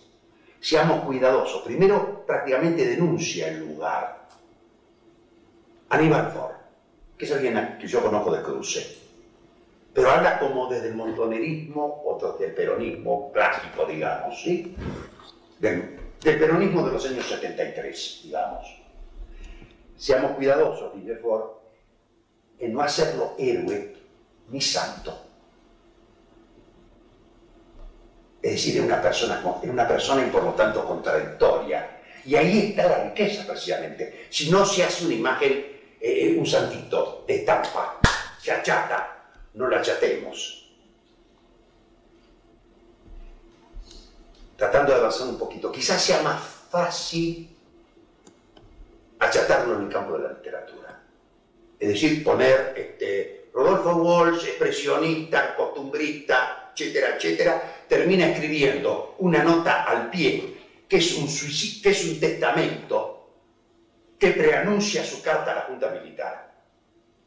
Seamos cuidadosos. Primero, prácticamente denuncia el lugar. Aníbal Ford, que es alguien que yo conozco de cruce, pero habla como desde el montonerismo o desde el peronismo clásico, digamos, ¿sí? Del, del peronismo de los años 73, digamos. Seamos cuidadosos, dice Ford, en no hacerlo héroe ni santo. Es decir, en una persona, una persona y por lo tanto contradictoria. Y ahí está la riqueza precisamente. Si no se hace una imagen, eh, eh, un santito de estampa, se achata, no la achatemos. Tratando de avanzar un poquito, quizás sea más fácil achatarlo en el campo de la literatura. Es decir, poner este, Rodolfo Walsh, expresionista, costumbrista, etcétera, etcétera, termina escribiendo una nota al pie, que es un, que es un testamento que preanuncia su carta a la Junta Militar.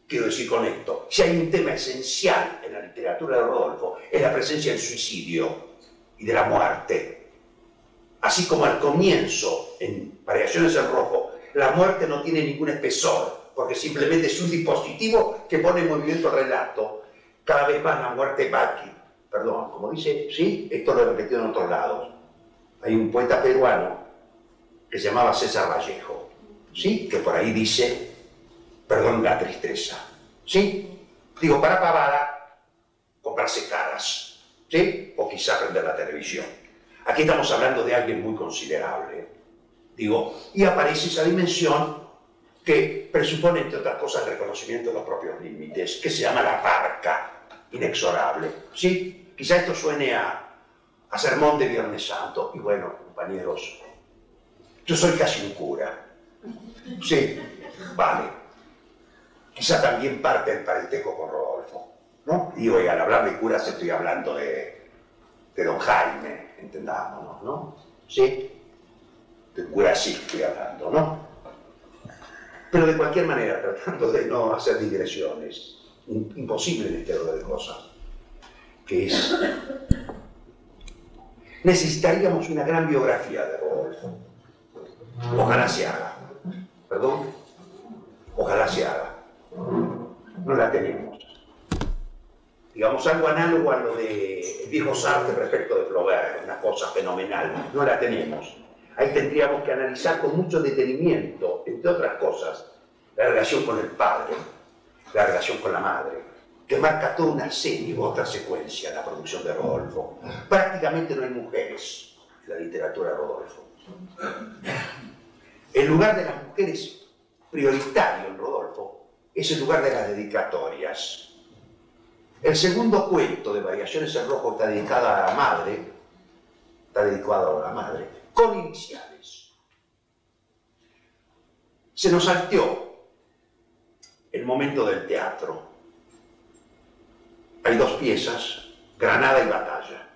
Quiero decir con esto, si hay un tema esencial en la literatura de Rodolfo, es la presencia del suicidio y de la muerte. Así como al comienzo, en Variaciones en Rojo, la muerte no tiene ningún espesor, porque simplemente es un dispositivo que pone en movimiento el relato. Cada vez más la muerte va, perdón, como dice, sí, esto lo he repetido en otros lados. Hay un poeta peruano que se llamaba César Vallejo, sí, que por ahí dice, perdón la tristeza, sí, digo, para pavada, comprarse caras, sí, o quizá prender la televisión. Aquí estamos hablando de alguien muy considerable, digo, y aparece esa dimensión que presupone, entre otras cosas, el reconocimiento de los propios límites, que se llama la parca inexorable, ¿sí? Quizá esto suene a, a sermón de Viernes Santo. Y bueno, compañeros, yo soy casi un cura. Sí, vale. Quizá también parte del parentesco con Rodolfo. ¿no? Y oiga, al hablar de curas estoy hablando de, de don Jaime, entendámonos, ¿no? ¿Sí? De cura sí estoy hablando, ¿no? Pero de cualquier manera, tratando de no hacer digresiones, imposible en este orden de cosas que es... Necesitaríamos una gran biografía de Rodolfo. Ojalá se haga. ¿Perdón? Ojalá se haga. No la tenemos. Digamos, algo análogo a lo de viejo Sartre respecto de Flaubert, una cosa fenomenal. No la tenemos. Ahí tendríamos que analizar con mucho detenimiento, entre otras cosas, la relación con el padre, la relación con la madre, que marca toda una serie u otra secuencia en la producción de Rodolfo. Prácticamente no hay mujeres en la literatura de Rodolfo. El lugar de las mujeres prioritario en Rodolfo es el lugar de las dedicatorias. El segundo cuento de Variaciones en Rojo está dedicado a la madre, está dedicado a la madre, con iniciales. Se nos salteó el momento del teatro hay dos piezas, Granada y Batalla.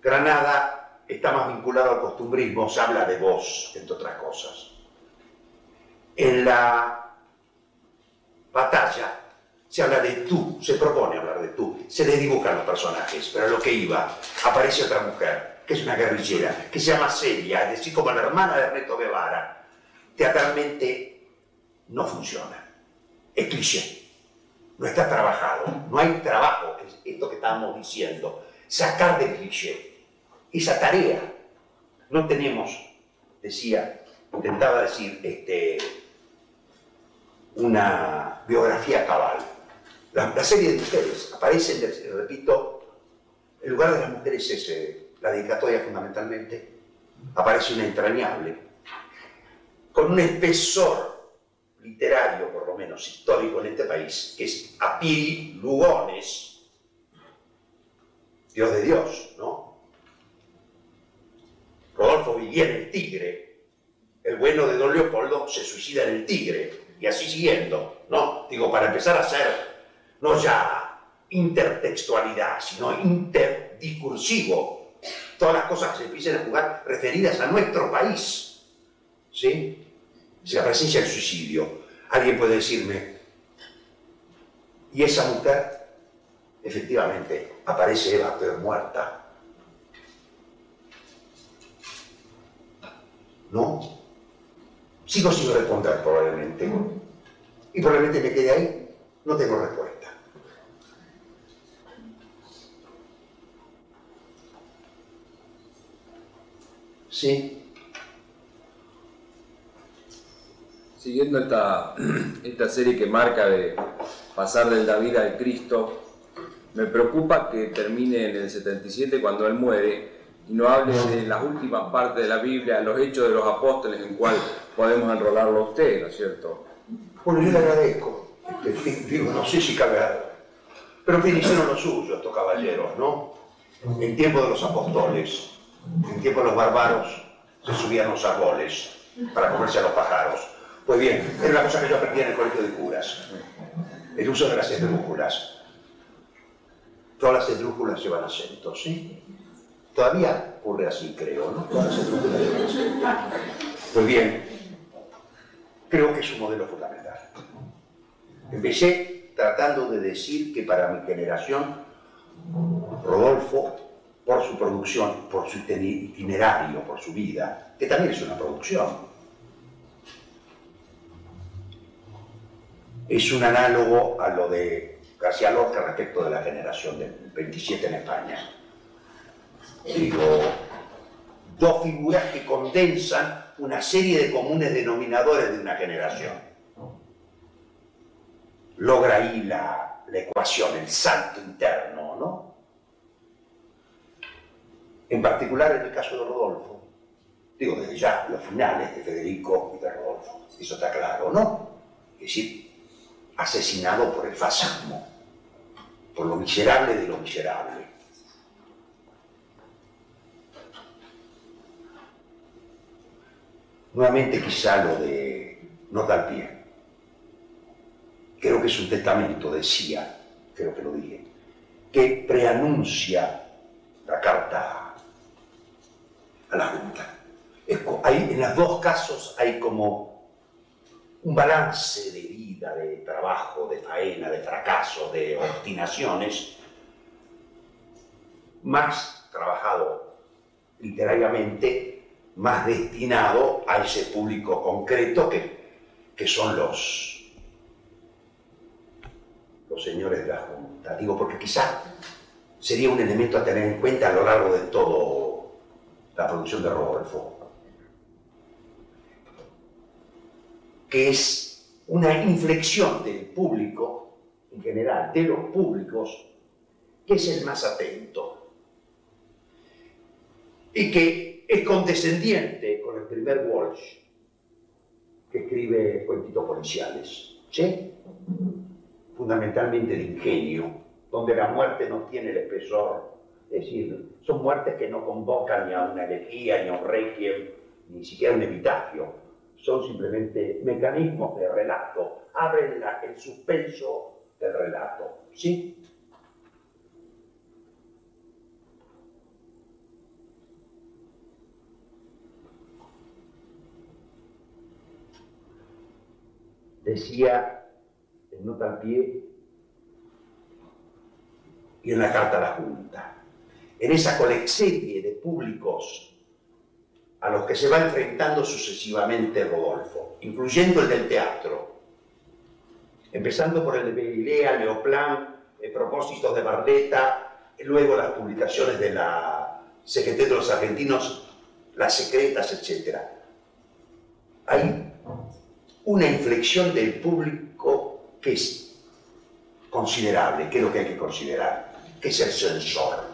Granada está más vinculado al costumbrismo, se habla de voz, entre otras cosas. En la batalla. Se habla de tú, se propone hablar de tú, se le dibujan los personajes, pero a lo que iba, aparece otra mujer, que es una guerrillera, que se llama Celia, es decir, como la hermana de Ernesto Guevara. Teatralmente no funciona, es cliché. No está trabajado, no hay trabajo, es esto que estábamos diciendo, sacar de cliché. Esa tarea. No tenemos, decía, intentaba decir, este, una biografía cabal. La, serie de mujeres aparecen, repito, el lugar de las mujeres es eh, la dedicatoria fundamentalmente, aparece una entrañable, con un espesor literario, por lo menos histórico en este país, que es Apiri Lugones, Dios de Dios, ¿no? Rodolfo vivía en el Tigre, el bueno de Don Leopoldo se suicida en el Tigre, y así siguiendo, ¿no? Digo, para empezar a hacer, no ya intertextualidad, sino interdiscursivo, todas las cosas que se empiecen a jugar referidas a nuestro país, ¿sí? la presencia del suicidio. Alguien puede decirme, y esa mujer, efectivamente, aparece Eva, pero muerta. ¿No? Sigo sin responder probablemente. Y probablemente me quede ahí. No tengo respuesta. ¿Sí? Siguiendo esta, esta serie que marca de pasar del David al Cristo, me preocupa que termine en el 77 cuando él muere y no hable de las últimas partes de la Biblia, los hechos de los apóstoles, en cual podemos enrolarlo a usted, ¿no es cierto? Bueno, yo le agradezco. Digo, no sé si cabe Pero que hicieron lo suyo estos caballeros, ¿no? En tiempo de los apóstoles, en tiempo de los bárbaros, se subían los árboles para comerse a los pájaros. Pues bien, era una cosa que yo aprendí en el colegio de curas. El uso de las esdrújulas. Todas las esdrújulas llevan acentos, ¿sí? Todavía ocurre así, creo, ¿no? Pues bien, creo que es un modelo fundamental. Empecé tratando de decir que para mi generación, Rodolfo, por su producción, por su itinerario, por su vida, que también es una producción, es un análogo a lo de García Lorca respecto de la generación del 27 en España. Digo, dos figuras que condensan una serie de comunes denominadores de una generación. Logra ahí la, la ecuación, el salto interno, ¿no? En particular en el caso de Rodolfo, digo desde ya los finales de Federico y de Rodolfo, eso está claro, ¿no? Es decir, asesinado por el fascismo, por lo miserable de lo miserable. Nuevamente quizá lo de nota al pie. Creo que es un testamento, decía, creo que lo dije, que preanuncia la carta a la Junta. En los dos casos hay como un balance de vida, de trabajo, de faena, de fracaso, de obstinaciones, más trabajado literariamente más destinado a ese público concreto que, que son los, los señores de la Junta. Digo, porque quizá sería un elemento a tener en cuenta a lo largo de todo la producción de Rodolfo, que es una inflexión del público en general, de los públicos, que es el más atento y que es condescendiente con el primer Walsh, que escribe cuentitos policiales, ¿sí? fundamentalmente de ingenio, donde la muerte no tiene el espesor, es decir, son muertes que no convocan ni a una elegía, ni a un requiem, ni siquiera un epitafio, son simplemente mecanismos de relato, abren el suspenso del relato, ¿sí? Decía en nota al pie y en la carta a la Junta. En esa serie de públicos a los que se va enfrentando sucesivamente Rodolfo, incluyendo el del teatro, empezando por el de Berilea, Leoplan, el Propósitos de Barletta, luego las publicaciones de la Secretaría de los Argentinos, las secretas, etc. Hay una inflexión del público que es considerable, que es lo que hay que considerar, que es el sensor.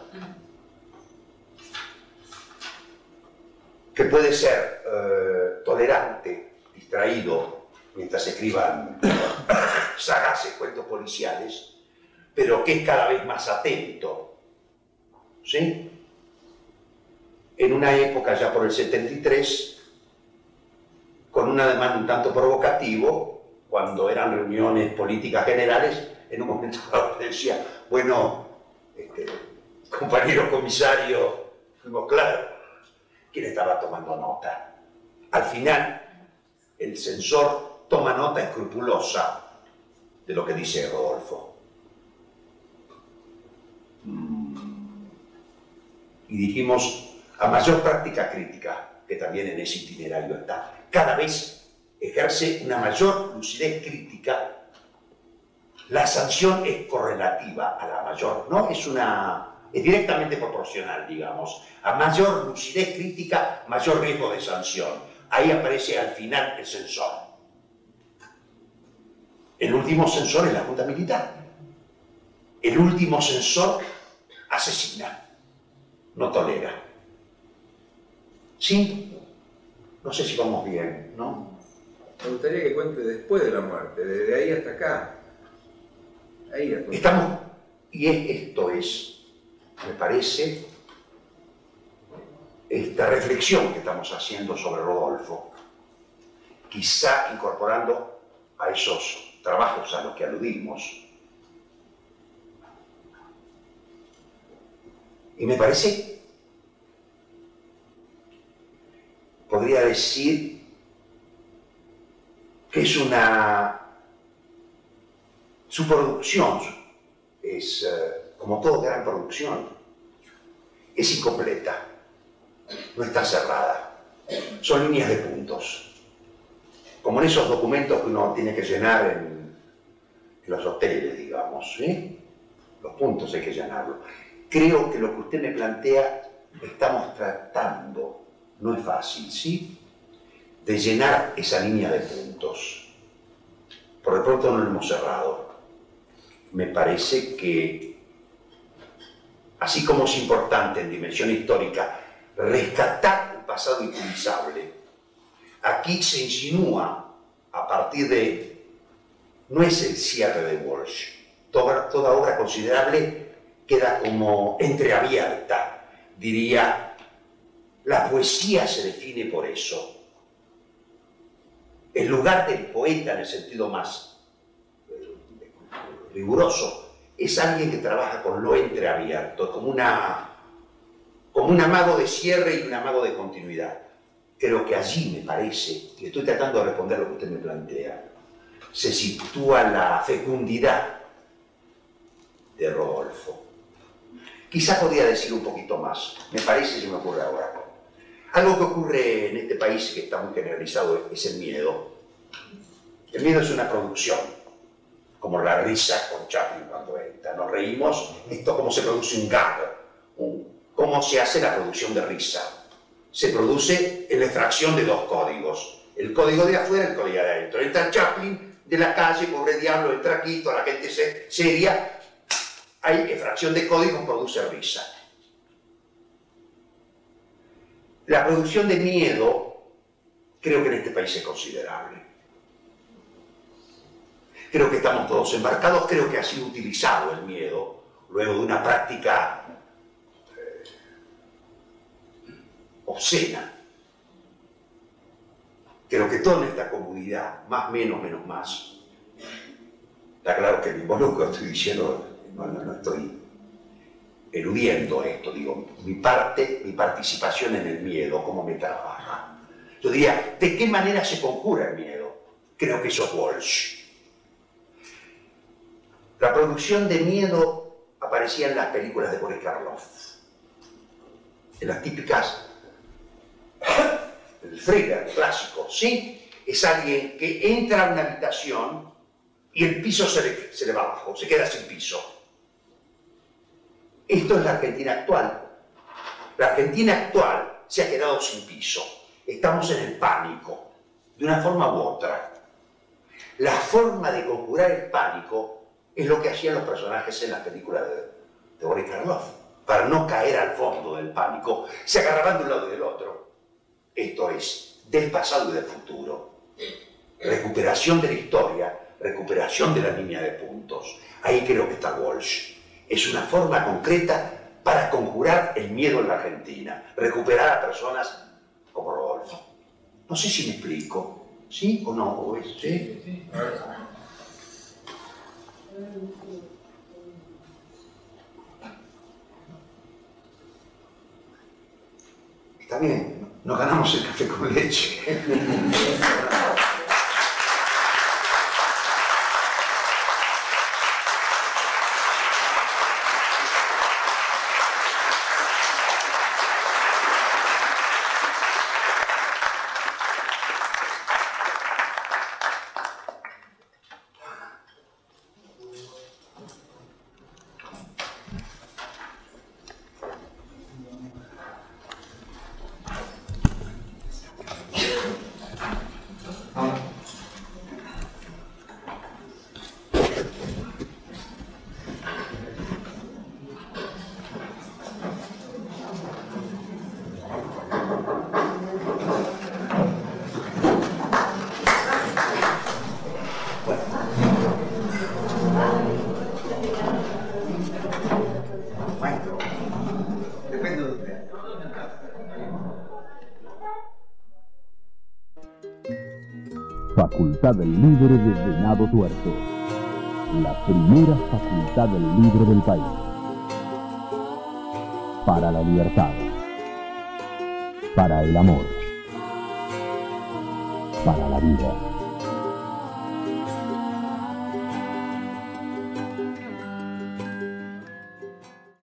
Que puede ser eh, tolerante, distraído, mientras escriban sagaces cuentos policiales, pero que es cada vez más atento. ¿Sí? En una época, ya por el 73, con un ademán un tanto provocativo, cuando eran reuniones políticas generales, en un momento decía, bueno, este, compañero comisario, fuimos claros, ¿quién estaba tomando nota? Al final, el censor toma nota escrupulosa de lo que dice Rodolfo. Mm. Y dijimos, a mayor práctica crítica, que también en ese itinerario está, cada vez ejerce una mayor lucidez crítica, la sanción es correlativa a la mayor, ¿no? Es una es directamente proporcional, digamos. A mayor lucidez crítica, mayor riesgo de sanción. Ahí aparece al final el sensor. El último censor es la Junta Militar. El último censor asesina, no tolera. ¿Sí? No sé si vamos bien, ¿no? Me gustaría que cuente después de la muerte, desde ahí hasta acá. Ahí hasta Estamos, y esto es, me parece, esta reflexión que estamos haciendo sobre Rodolfo, quizá incorporando a esos trabajos a los que aludimos, Y me parece, podría decir, que es una, su producción es, eh, como toda gran producción, es incompleta, no está cerrada, son líneas de puntos, como en esos documentos que uno tiene que llenar en, los hoteles, digamos, ¿sí? los puntos hay que llenarlos. Creo que lo que usted me plantea estamos tratando, no es fácil, ¿sí? De llenar esa línea de puntos. Por de pronto no lo hemos cerrado. Me parece que, así como es importante en dimensión histórica rescatar un pasado inutilizable, aquí se insinúa a partir de, no es el cierre de Walsh, toda, toda obra considerable queda como entreabierta. Diría, la poesía se define por eso. El lugar del poeta en el sentido más eh, riguroso es alguien que trabaja con lo entreabierto, como, una, un amago de cierre y un amago de continuidad. Creo que allí me parece, y estoy tratando de responder lo que usted me plantea, se sitúa la fecundidad de Rodolfo. Quizá podría decir un poquito más, me parece se me ocurre ahora. Algo que ocurre en este país que está muy generalizado es el miedo. El miedo es una producción, como la risa con Chaplin cuando entra. Nos reímos, esto como se produce un gag, cómo se hace la producción de risa. Se produce en la extracción de dos códigos, el código de afuera y el código de adentro. Entra Chaplin de la calle, pobre diablo, entra aquí, toda la gente seria, hay extracción de código produce risa. La producción de miedo creo que en este país es considerable. Creo que estamos todos embarcados, creo que ha sido utilizado el miedo luego de una práctica eh, obscena. Creo que toda esta comunidad, más, menos, menos, más, está claro que me involucro, estoy diciendo no, no, estoy eludiendo esto, digo, mi parte, mi participación en el miedo, cómo me trabaja. Yo diría, ¿de qué manera se conjura el miedo? Creo que eso es Walsh. La producción de miedo aparecía en las películas de Boris Karloff, en las típicas, el thriller clásico, ¿sí? Es alguien que entra a una habitación y el piso se le, se le va abajo, se queda sin piso esto es la Argentina actual. La Argentina actual se ha quedado sin piso. Estamos en el pánico, de una forma u otra. La forma de conjurar el pánico es lo que hacían los personajes en la película de, de Boris Karloff. Para no caer al fondo del pánico, se agarraban de un lado y del otro. Esto es, del pasado y del futuro. Recuperación de la historia, recuperación de la línea de puntos. Ahí creo que está Walsh es una forma concreta para conjurar el miedo en la Argentina, recuperar a personas como Rodolfo. No sé si me explico, ¿sí o no? ¿sí? Está bien, no ganamos el café con leche. Facultad Libre de Venado Tuerto. La primera facultad libre del país. Para la libertad. Para el amor. Para la vida.